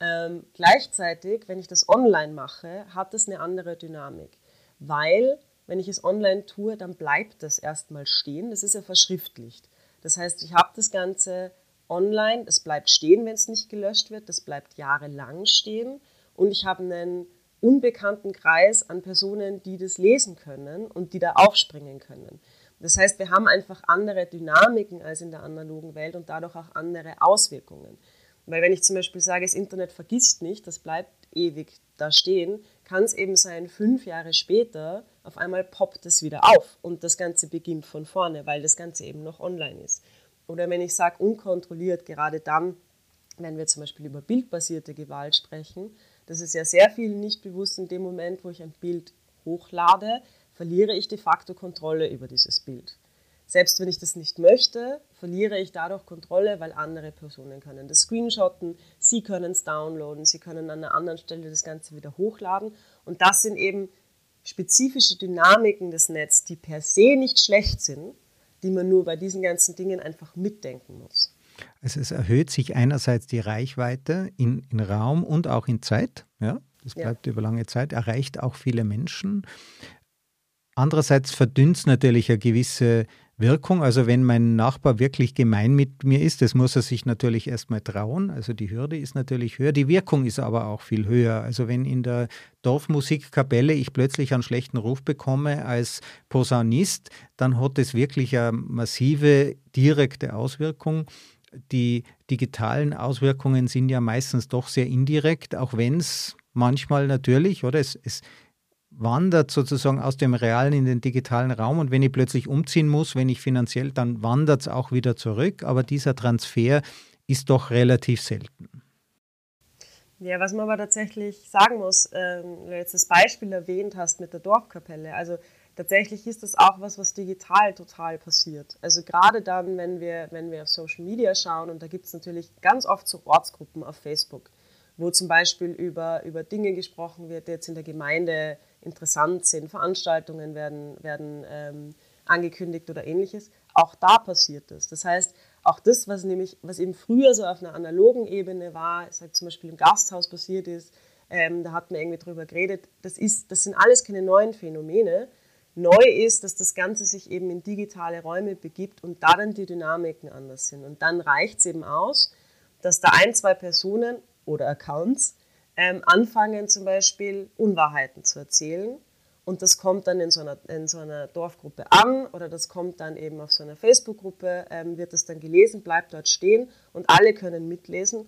Ähm, gleichzeitig, wenn ich das online mache, hat das eine andere Dynamik, weil wenn ich es online tue, dann bleibt das erstmal stehen. Das ist ja verschriftlicht. Das heißt, ich habe das Ganze online, es bleibt stehen, wenn es nicht gelöscht wird, das bleibt jahrelang stehen und ich habe einen unbekannten Kreis an Personen, die das lesen können und die da aufspringen können. Das heißt, wir haben einfach andere Dynamiken als in der analogen Welt und dadurch auch andere Auswirkungen. Weil wenn ich zum Beispiel sage, das Internet vergisst nicht, das bleibt ewig da stehen, kann es eben sein, fünf Jahre später, auf einmal poppt es wieder auf und das Ganze beginnt von vorne, weil das Ganze eben noch online ist. Oder wenn ich sage unkontrolliert, gerade dann, wenn wir zum Beispiel über bildbasierte Gewalt sprechen, das ist ja sehr viel nicht bewusst in dem Moment, wo ich ein Bild hochlade, verliere ich de facto Kontrolle über dieses Bild. Selbst wenn ich das nicht möchte, verliere ich dadurch Kontrolle, weil andere Personen können das screenshotten, sie können es downloaden, sie können an einer anderen Stelle das Ganze wieder hochladen. Und das sind eben spezifische Dynamiken des Netzes, die per se nicht schlecht sind, die man nur bei diesen ganzen Dingen einfach mitdenken muss. Also es erhöht sich einerseits die Reichweite in, in Raum und auch in Zeit. Ja, das bleibt ja. über lange Zeit, erreicht auch viele Menschen. Andererseits verdünnt natürlich eine gewisse Wirkung. Also wenn mein Nachbar wirklich gemein mit mir ist, das muss er sich natürlich erstmal trauen. Also die Hürde ist natürlich höher, die Wirkung ist aber auch viel höher. Also wenn in der Dorfmusikkapelle ich plötzlich einen schlechten Ruf bekomme als Posaunist, dann hat es wirklich eine massive direkte Auswirkung. Die digitalen Auswirkungen sind ja meistens doch sehr indirekt, auch wenn es manchmal natürlich, oder es, es wandert sozusagen aus dem realen in den digitalen Raum und wenn ich plötzlich umziehen muss, wenn ich finanziell, dann wandert es auch wieder zurück, aber dieser Transfer ist doch relativ selten. Ja, was man aber tatsächlich sagen muss, äh, du jetzt das Beispiel erwähnt hast mit der Dorfkapelle, also tatsächlich ist das auch was, was digital total passiert. Also gerade dann, wenn wir, wenn wir auf Social Media schauen, und da gibt es natürlich ganz oft so Ortsgruppen auf Facebook, wo zum Beispiel über, über Dinge gesprochen wird, die jetzt in der Gemeinde interessant sind, Veranstaltungen werden, werden ähm, angekündigt oder ähnliches. Auch da passiert das. Das heißt, auch das, was nämlich, was eben früher so auf einer analogen Ebene war, ich sage zum Beispiel im Gasthaus passiert ist, ähm, da hat man irgendwie drüber geredet, das, ist, das sind alles keine neuen Phänomene. Neu ist, dass das Ganze sich eben in digitale Räume begibt und da dann die Dynamiken anders sind. Und dann reicht es eben aus, dass da ein, zwei Personen oder Accounts ähm, anfangen zum Beispiel Unwahrheiten zu erzählen. Und das kommt dann in so einer, in so einer Dorfgruppe an oder das kommt dann eben auf so einer Facebook-Gruppe, ähm, wird das dann gelesen, bleibt dort stehen und alle können mitlesen.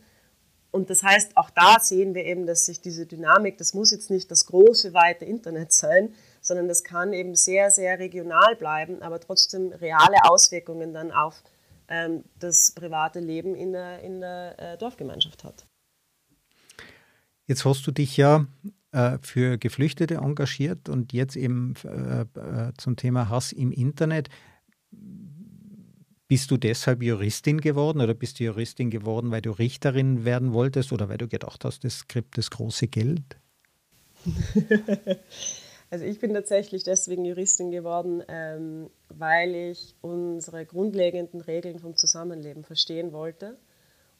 Und das heißt, auch da sehen wir eben, dass sich diese Dynamik, das muss jetzt nicht das große, weite Internet sein, sondern das kann eben sehr, sehr regional bleiben, aber trotzdem reale Auswirkungen dann auf ähm, das private Leben in der, in der äh, Dorfgemeinschaft hat. Jetzt hast du dich ja äh, für Geflüchtete engagiert und jetzt eben äh, äh, zum Thema Hass im Internet. Bist du deshalb Juristin geworden oder bist du Juristin geworden, weil du Richterin werden wolltest oder weil du gedacht hast, es gibt das große Geld? Also ich bin tatsächlich deswegen Juristin geworden, ähm, weil ich unsere grundlegenden Regeln vom Zusammenleben verstehen wollte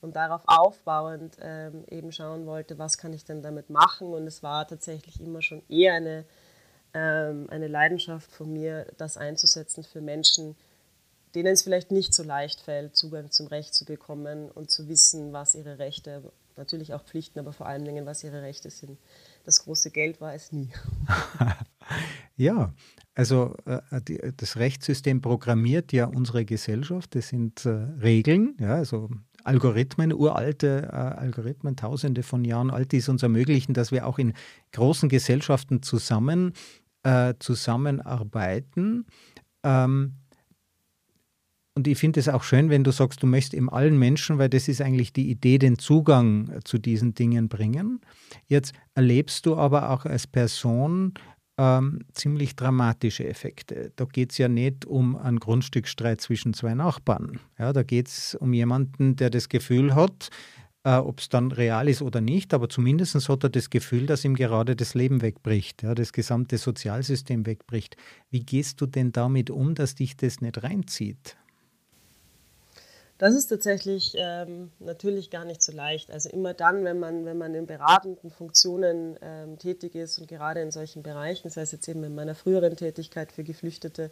und darauf aufbauend ähm, eben schauen wollte, was kann ich denn damit machen. Und es war tatsächlich immer schon eher eine, ähm, eine Leidenschaft von mir, das einzusetzen für Menschen, denen es vielleicht nicht so leicht fällt, Zugang zum Recht zu bekommen und zu wissen, was ihre Rechte, natürlich auch Pflichten, aber vor allen Dingen, was ihre Rechte sind das große Geld war es nie. ja, also äh, die, das Rechtssystem programmiert ja unsere Gesellschaft. Das sind äh, Regeln, ja, also Algorithmen, uralte äh, Algorithmen, tausende von Jahren alt, die es uns ermöglichen, dass wir auch in großen Gesellschaften zusammen äh, zusammenarbeiten. Ähm, und ich finde es auch schön, wenn du sagst, du möchtest eben allen Menschen, weil das ist eigentlich die Idee, den Zugang zu diesen Dingen bringen. Jetzt erlebst du aber auch als Person ähm, ziemlich dramatische Effekte. Da geht es ja nicht um einen Grundstücksstreit zwischen zwei Nachbarn. Ja, da geht es um jemanden, der das Gefühl hat, äh, ob es dann real ist oder nicht, aber zumindest hat er das Gefühl, dass ihm gerade das Leben wegbricht, ja, das gesamte Sozialsystem wegbricht. Wie gehst du denn damit um, dass dich das nicht reinzieht? Das ist tatsächlich ähm, natürlich gar nicht so leicht. Also immer dann, wenn man, wenn man in beratenden Funktionen ähm, tätig ist und gerade in solchen Bereichen, sei es jetzt eben in meiner früheren Tätigkeit für Geflüchtete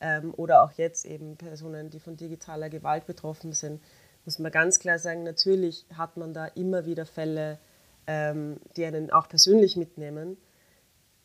ähm, oder auch jetzt eben Personen, die von digitaler Gewalt betroffen sind, muss man ganz klar sagen, natürlich hat man da immer wieder Fälle, ähm, die einen auch persönlich mitnehmen.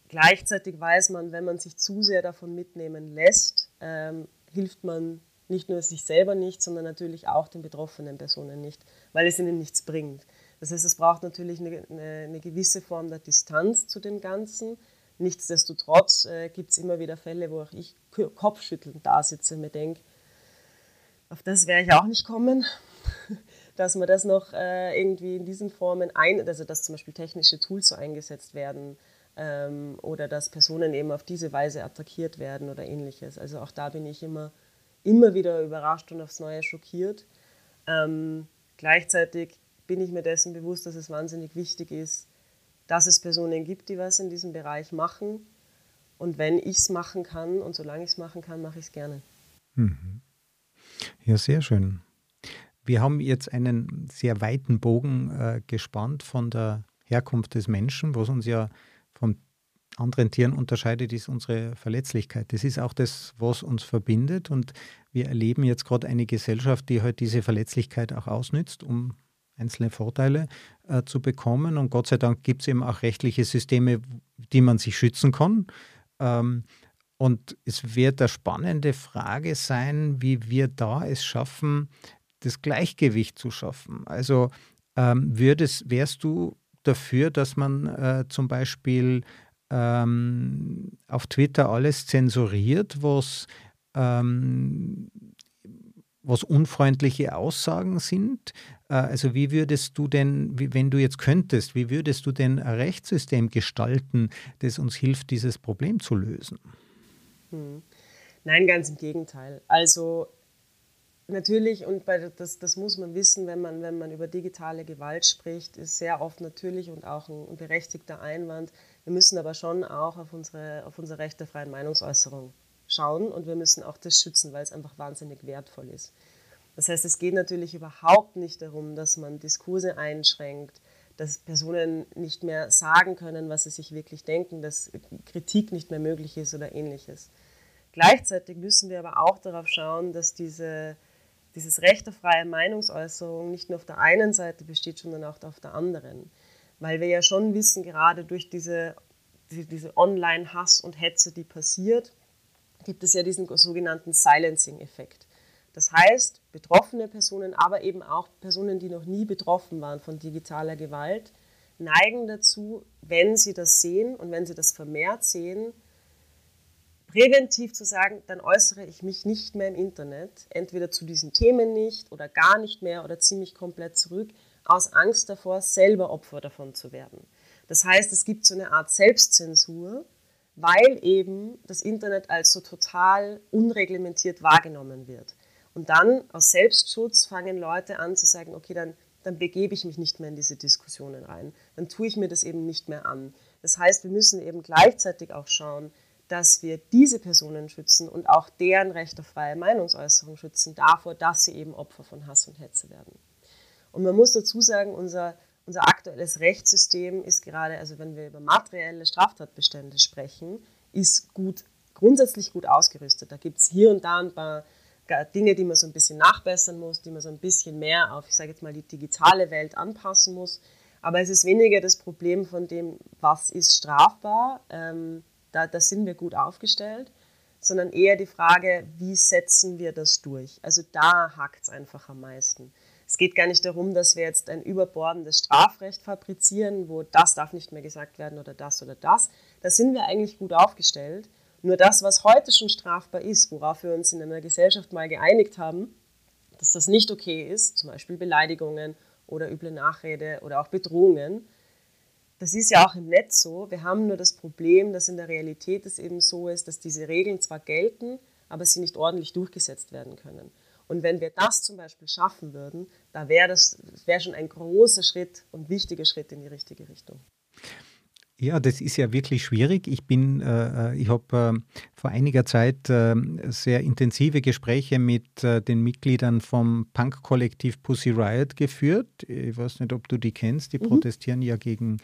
Gleichzeitig weiß man, wenn man sich zu sehr davon mitnehmen lässt, ähm, hilft man nicht nur sich selber nicht, sondern natürlich auch den betroffenen Personen nicht, weil es ihnen nichts bringt. Das heißt, es braucht natürlich eine, eine, gewisse Form der Distanz zu dem Ganzen. Nichtsdestotrotz äh, gibt es immer wieder Fälle, wo auch ich kopfschüttelnd da sitze und mir denke, auf das wäre ich auch nicht kommen, dass man das noch äh, irgendwie in diesen Formen ein, also dass zum Beispiel technische Tools so eingesetzt werden ähm, oder dass Personen eben auf diese Weise attackiert werden oder ähnliches. Also auch da bin ich immer immer wieder überrascht und aufs Neue schockiert. Ähm, gleichzeitig bin ich mir dessen bewusst, dass es wahnsinnig wichtig ist, dass es Personen gibt, die was in diesem Bereich machen. Und wenn ich es machen kann und solange ich es machen kann, mache ich es gerne. Mhm. Ja, sehr schön. Wir haben jetzt einen sehr weiten Bogen äh, gespannt von der Herkunft des Menschen, was uns ja vom anderen Tieren unterscheidet, ist unsere Verletzlichkeit. Das ist auch das, was uns verbindet. Und wir erleben jetzt gerade eine Gesellschaft, die halt diese Verletzlichkeit auch ausnützt, um einzelne Vorteile äh, zu bekommen. Und Gott sei Dank gibt es eben auch rechtliche Systeme, die man sich schützen kann. Ähm, und es wird eine spannende Frage sein, wie wir da es schaffen, das Gleichgewicht zu schaffen. Also ähm, würdest, wärst du dafür, dass man äh, zum Beispiel ähm, auf Twitter alles zensuriert, was, ähm, was unfreundliche Aussagen sind. Äh, also wie würdest du denn, wie, wenn du jetzt könntest, wie würdest du denn ein Rechtssystem gestalten, das uns hilft, dieses Problem zu lösen? Hm. Nein, ganz im Gegenteil. Also Natürlich, und bei, das, das muss man wissen, wenn man, wenn man über digitale Gewalt spricht, ist sehr oft natürlich und auch ein, ein berechtigter Einwand. Wir müssen aber schon auch auf unsere, auf unsere Recht der freien Meinungsäußerung schauen und wir müssen auch das schützen, weil es einfach wahnsinnig wertvoll ist. Das heißt, es geht natürlich überhaupt nicht darum, dass man Diskurse einschränkt, dass Personen nicht mehr sagen können, was sie sich wirklich denken, dass Kritik nicht mehr möglich ist oder ähnliches. Gleichzeitig müssen wir aber auch darauf schauen, dass diese dieses Recht auf freie Meinungsäußerung nicht nur auf der einen Seite besteht, sondern auch auf der anderen. Weil wir ja schon wissen, gerade durch diese, diese Online-Hass und Hetze, die passiert, gibt es ja diesen sogenannten Silencing-Effekt. Das heißt, betroffene Personen, aber eben auch Personen, die noch nie betroffen waren von digitaler Gewalt, neigen dazu, wenn sie das sehen und wenn sie das vermehrt sehen, präventiv zu sagen, dann äußere ich mich nicht mehr im Internet, entweder zu diesen Themen nicht oder gar nicht mehr oder ziemlich komplett zurück, aus Angst davor, selber Opfer davon zu werden. Das heißt, es gibt so eine Art Selbstzensur, weil eben das Internet als so total unreglementiert wahrgenommen wird. Und dann aus Selbstschutz fangen Leute an zu sagen, okay, dann, dann begebe ich mich nicht mehr in diese Diskussionen rein. Dann tue ich mir das eben nicht mehr an. Das heißt, wir müssen eben gleichzeitig auch schauen, dass wir diese Personen schützen und auch deren Recht auf freie Meinungsäußerung schützen, davor, dass sie eben Opfer von Hass und Hetze werden. Und man muss dazu sagen, unser, unser aktuelles Rechtssystem ist gerade, also wenn wir über materielle Straftatbestände sprechen, ist gut, grundsätzlich gut ausgerüstet. Da gibt es hier und da ein paar Dinge, die man so ein bisschen nachbessern muss, die man so ein bisschen mehr auf, ich sage jetzt mal, die digitale Welt anpassen muss. Aber es ist weniger das Problem von dem, was ist strafbar. Ähm, da, da sind wir gut aufgestellt, sondern eher die Frage, wie setzen wir das durch? Also da hakt es einfach am meisten. Es geht gar nicht darum, dass wir jetzt ein überbordendes Strafrecht fabrizieren, wo das darf nicht mehr gesagt werden oder das oder das. Da sind wir eigentlich gut aufgestellt. Nur das, was heute schon strafbar ist, worauf wir uns in einer Gesellschaft mal geeinigt haben, dass das nicht okay ist, zum Beispiel Beleidigungen oder üble Nachrede oder auch Bedrohungen, das ist ja auch im Netz so. Wir haben nur das Problem, dass in der Realität es eben so ist, dass diese Regeln zwar gelten, aber sie nicht ordentlich durchgesetzt werden können. Und wenn wir das zum Beispiel schaffen würden, da wäre das wär schon ein großer Schritt und wichtiger Schritt in die richtige Richtung. Ja, das ist ja wirklich schwierig. Ich bin, äh, äh ich habe äh, vor einiger Zeit äh, sehr intensive Gespräche mit äh, den Mitgliedern vom Punk-Kollektiv Pussy Riot geführt. Ich weiß nicht, ob du die kennst. Die mhm. protestieren ja gegen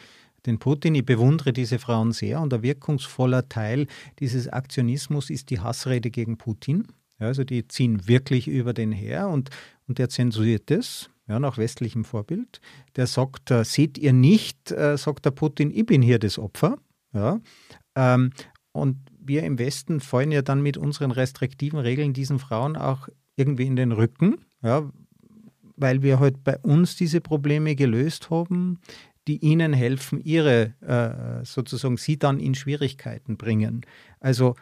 den Putin. Ich bewundere diese Frauen sehr und ein wirkungsvoller Teil dieses Aktionismus ist die Hassrede gegen Putin. Ja, also die ziehen wirklich über den her und, und der zensiert es ja, nach westlichem Vorbild. Der sagt, äh, seht ihr nicht, äh, sagt der Putin, ich bin hier das Opfer. Ja, ähm, und wir im Westen fallen ja dann mit unseren restriktiven Regeln diesen Frauen auch irgendwie in den Rücken, ja, weil wir heute halt bei uns diese Probleme gelöst haben, die ihnen helfen, ihre äh, sozusagen sie dann in Schwierigkeiten bringen. Also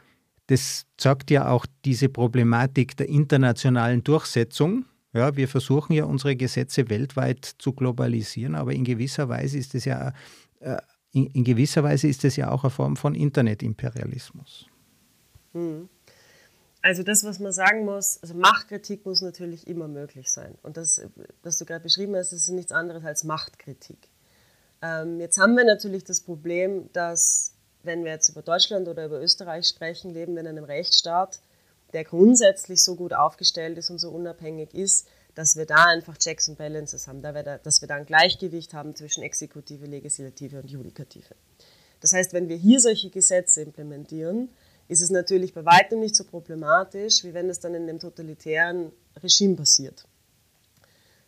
das zeigt ja auch diese Problematik der internationalen Durchsetzung. Ja, wir versuchen ja unsere Gesetze weltweit zu globalisieren, aber in gewisser Weise ist es ja äh, in, gewisser Weise ist es ja auch eine Form von Internetimperialismus. Hm. Also das, was man sagen muss, also Machtkritik muss natürlich immer möglich sein. Und das, was du gerade beschrieben hast, ist nichts anderes als Machtkritik. Ähm, jetzt haben wir natürlich das Problem, dass wenn wir jetzt über Deutschland oder über Österreich sprechen, leben wir in einem Rechtsstaat, der grundsätzlich so gut aufgestellt ist und so unabhängig ist, dass wir da einfach Checks and Balances haben, dass wir da ein Gleichgewicht haben zwischen Exekutive, Legislative und Judikative. Das heißt, wenn wir hier solche Gesetze implementieren, ist es natürlich bei weitem nicht so problematisch, wie wenn es dann in einem totalitären Regime passiert.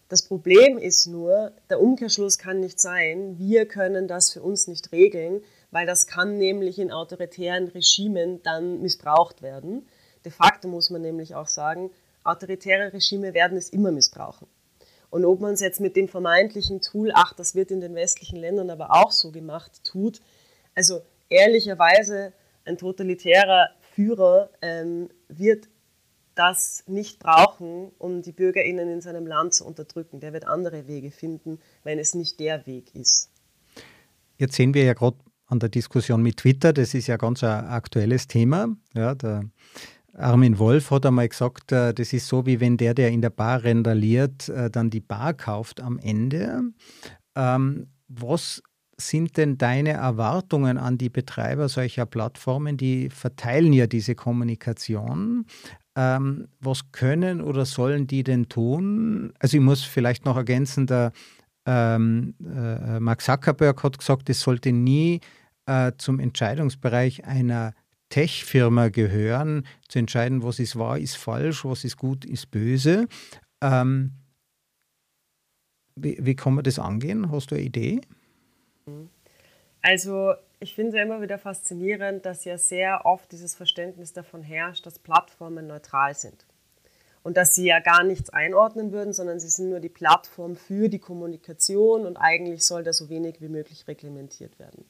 Das Problem ist nur, der Umkehrschluss kann nicht sein, wir können das für uns nicht regeln, weil das kann nämlich in autoritären Regimen dann missbraucht werden. De facto muss man nämlich auch sagen, autoritäre Regime werden es immer missbrauchen. Und ob man es jetzt mit dem vermeintlichen Tool, ach, das wird in den westlichen Ländern aber auch so gemacht, tut, also ehrlicherweise ein totalitärer Führer ähm, wird das nicht brauchen, um die BürgerInnen in seinem Land zu unterdrücken. Der wird andere Wege finden, wenn es nicht der Weg ist. Jetzt sehen wir ja gerade an der Diskussion mit Twitter, das ist ja ganz ein aktuelles Thema. Ja, der Armin Wolf hat einmal gesagt, äh, das ist so, wie wenn der, der in der Bar rendaliert, äh, dann die Bar kauft am Ende. Ähm, was sind denn deine Erwartungen an die Betreiber solcher Plattformen? Die verteilen ja diese Kommunikation. Ähm, was können oder sollen die denn tun? Also ich muss vielleicht noch ergänzen, der ähm, äh, Mark Zuckerberg hat gesagt, es sollte nie äh, zum Entscheidungsbereich einer Tech-Firma gehören, zu entscheiden, was ist wahr, ist falsch, was ist gut, ist böse. Ähm, wie, wie kann man das angehen? Hast du eine Idee? Also ich finde es immer wieder faszinierend, dass ja sehr oft dieses Verständnis davon herrscht, dass Plattformen neutral sind. Und dass sie ja gar nichts einordnen würden, sondern sie sind nur die Plattform für die Kommunikation und eigentlich soll da so wenig wie möglich reglementiert werden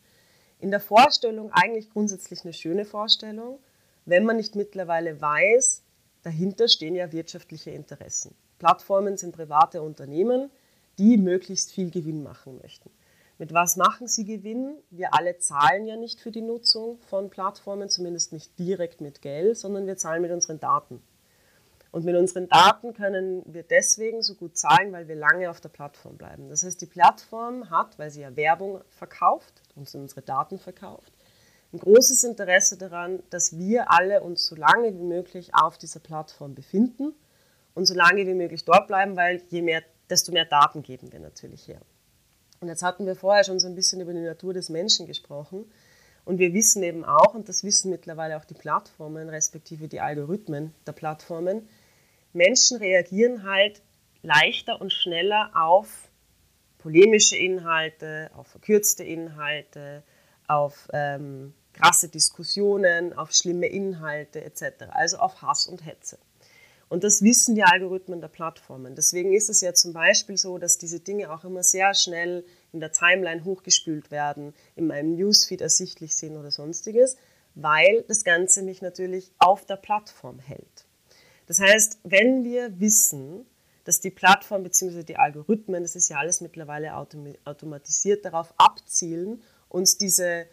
in der Vorstellung eigentlich grundsätzlich eine schöne Vorstellung, wenn man nicht mittlerweile weiß, dahinter stehen ja wirtschaftliche Interessen. Plattformen sind private Unternehmen, die möglichst viel Gewinn machen möchten. Mit was machen sie Gewinn? Wir alle zahlen ja nicht für die Nutzung von Plattformen, zumindest nicht direkt mit Geld, sondern wir zahlen mit unseren Daten. Und mit unseren Daten können wir deswegen so gut zahlen, weil wir lange auf der Plattform bleiben. Das heißt, die Plattform hat, weil sie ja Werbung verkauft, uns unsere Daten verkauft, ein großes Interesse daran, dass wir alle uns so lange wie möglich auf dieser Plattform befinden und so lange wie möglich dort bleiben, weil je mehr, desto mehr Daten geben wir natürlich her. Und jetzt hatten wir vorher schon so ein bisschen über die Natur des Menschen gesprochen. Und wir wissen eben auch, und das wissen mittlerweile auch die Plattformen, respektive die Algorithmen der Plattformen, Menschen reagieren halt leichter und schneller auf polemische Inhalte, auf verkürzte Inhalte, auf ähm, krasse Diskussionen, auf schlimme Inhalte etc., also auf Hass und Hetze. Und das wissen die Algorithmen der Plattformen. Deswegen ist es ja zum Beispiel so, dass diese Dinge auch immer sehr schnell in der Timeline hochgespült werden, in meinem Newsfeed ersichtlich sind oder sonstiges, weil das Ganze mich natürlich auf der Plattform hält. Das heißt, wenn wir wissen, dass die Plattform bzw. die Algorithmen, das ist ja alles mittlerweile automatisiert, darauf abzielen, uns diese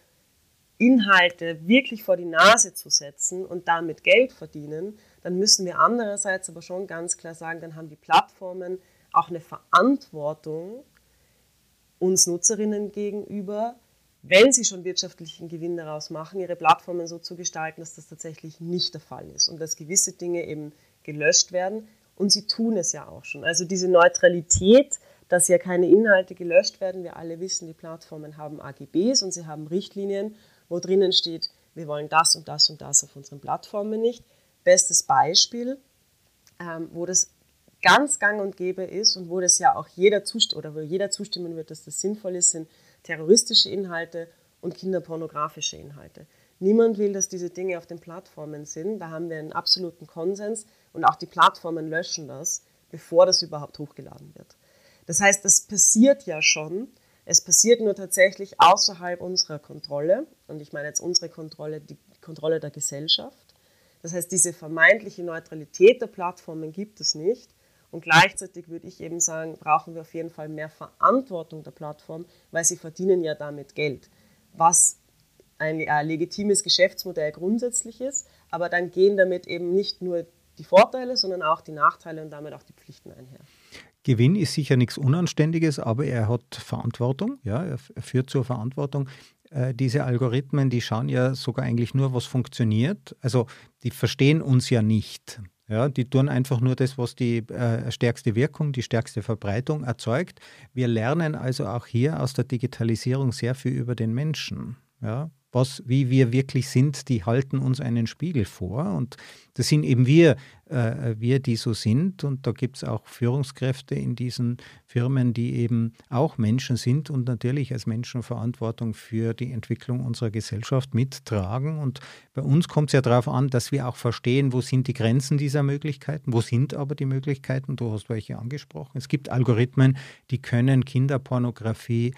Inhalte wirklich vor die Nase zu setzen und damit Geld verdienen, dann müssen wir andererseits aber schon ganz klar sagen, dann haben die Plattformen auch eine Verantwortung uns Nutzerinnen gegenüber, wenn sie schon wirtschaftlichen Gewinn daraus machen, ihre Plattformen so zu gestalten, dass das tatsächlich nicht der Fall ist und dass gewisse Dinge eben gelöscht werden. Und sie tun es ja auch schon. Also diese Neutralität, dass ja keine Inhalte gelöscht werden. Wir alle wissen, die Plattformen haben AGBs und sie haben Richtlinien wo drinnen steht, wir wollen das und das und das auf unseren Plattformen nicht. Bestes Beispiel, ähm, wo das ganz gang und gäbe ist und wo das ja auch jeder zustimmt oder wo jeder zustimmen wird, dass das sinnvoll ist, sind terroristische Inhalte und kinderpornografische Inhalte. Niemand will, dass diese Dinge auf den Plattformen sind. Da haben wir einen absoluten Konsens und auch die Plattformen löschen das, bevor das überhaupt hochgeladen wird. Das heißt, das passiert ja schon es passiert nur tatsächlich außerhalb unserer Kontrolle. Und ich meine jetzt unsere Kontrolle, die Kontrolle der Gesellschaft. Das heißt, diese vermeintliche Neutralität der Plattformen gibt es nicht. Und gleichzeitig würde ich eben sagen, brauchen wir auf jeden Fall mehr Verantwortung der Plattform, weil sie verdienen ja damit Geld. Was ein äh, legitimes Geschäftsmodell grundsätzlich ist, aber dann gehen damit eben nicht nur die Vorteile, sondern auch die Nachteile und damit auch die Pflichten einher. Gewinn ist sicher nichts Unanständiges, aber er hat Verantwortung, ja, er, führt zur Verantwortung. Äh, diese Algorithmen, die schauen ja sogar eigentlich nur, was funktioniert. Also die verstehen uns ja nicht. Ja, die tun einfach nur das, was die äh, stärkste Wirkung, die stärkste Verbreitung erzeugt. Wir lernen also auch hier aus der Digitalisierung sehr viel über den Menschen. Ja, was, wie wir wirklich sind, die halten uns einen Spiegel vor. Und das sind eben wir, äh, wir, die so sind. Und da gibt es auch Führungskräfte in diesen Firmen, die eben auch Menschen sind und natürlich als Menschen Verantwortung für die Entwicklung unserer Gesellschaft mittragen. Und bei uns kommt es ja darauf an, dass wir auch verstehen, wo sind die Grenzen dieser Möglichkeiten, wo sind aber die Möglichkeiten. Du hast welche angesprochen. Es gibt Algorithmen, die können Kinderpornografie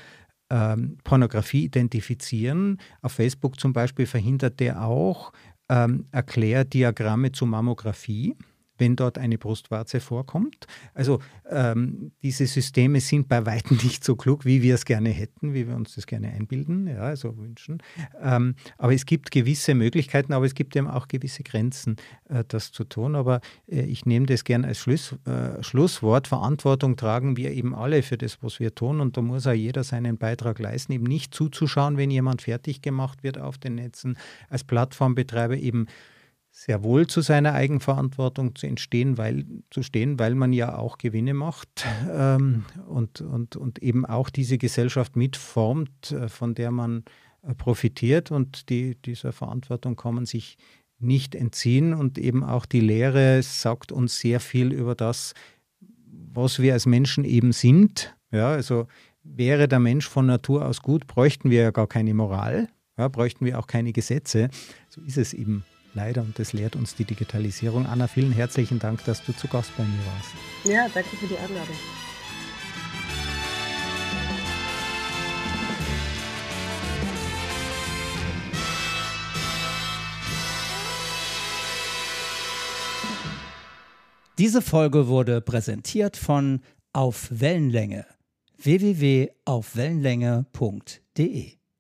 ähm, Pornografie identifizieren. Auf Facebook zum Beispiel verhindert der auch ähm, Erklärdiagramme zu Mammographie wenn dort eine Brustwarze vorkommt. Also ähm, diese Systeme sind bei weitem nicht so klug, wie wir es gerne hätten, wie wir uns das gerne einbilden, ja, also wünschen. Ähm, aber es gibt gewisse Möglichkeiten, aber es gibt eben auch gewisse Grenzen, äh, das zu tun. Aber äh, ich nehme das gerne als Schluss, äh, Schlusswort. Verantwortung tragen wir eben alle für das, was wir tun. Und da muss auch jeder seinen Beitrag leisten, eben nicht zuzuschauen, wenn jemand fertig gemacht wird auf den Netzen, als Plattformbetreiber eben sehr wohl zu seiner Eigenverantwortung zu entstehen, weil, zu stehen, weil man ja auch Gewinne macht ähm, und, und, und eben auch diese Gesellschaft mitformt, äh, von der man äh, profitiert und die, dieser Verantwortung kann man sich nicht entziehen und eben auch die Lehre sagt uns sehr viel über das, was wir als Menschen eben sind. Ja, also wäre der Mensch von Natur aus gut, bräuchten wir ja gar keine Moral, ja, bräuchten wir auch keine Gesetze. So ist es eben leider und das lehrt uns die Digitalisierung. Anna, vielen herzlichen Dank, dass du zu Gast bei mir warst. Ja, danke für die Einladung. Diese Folge wurde präsentiert von Auf Wellenlänge www.aufwellenlänge.de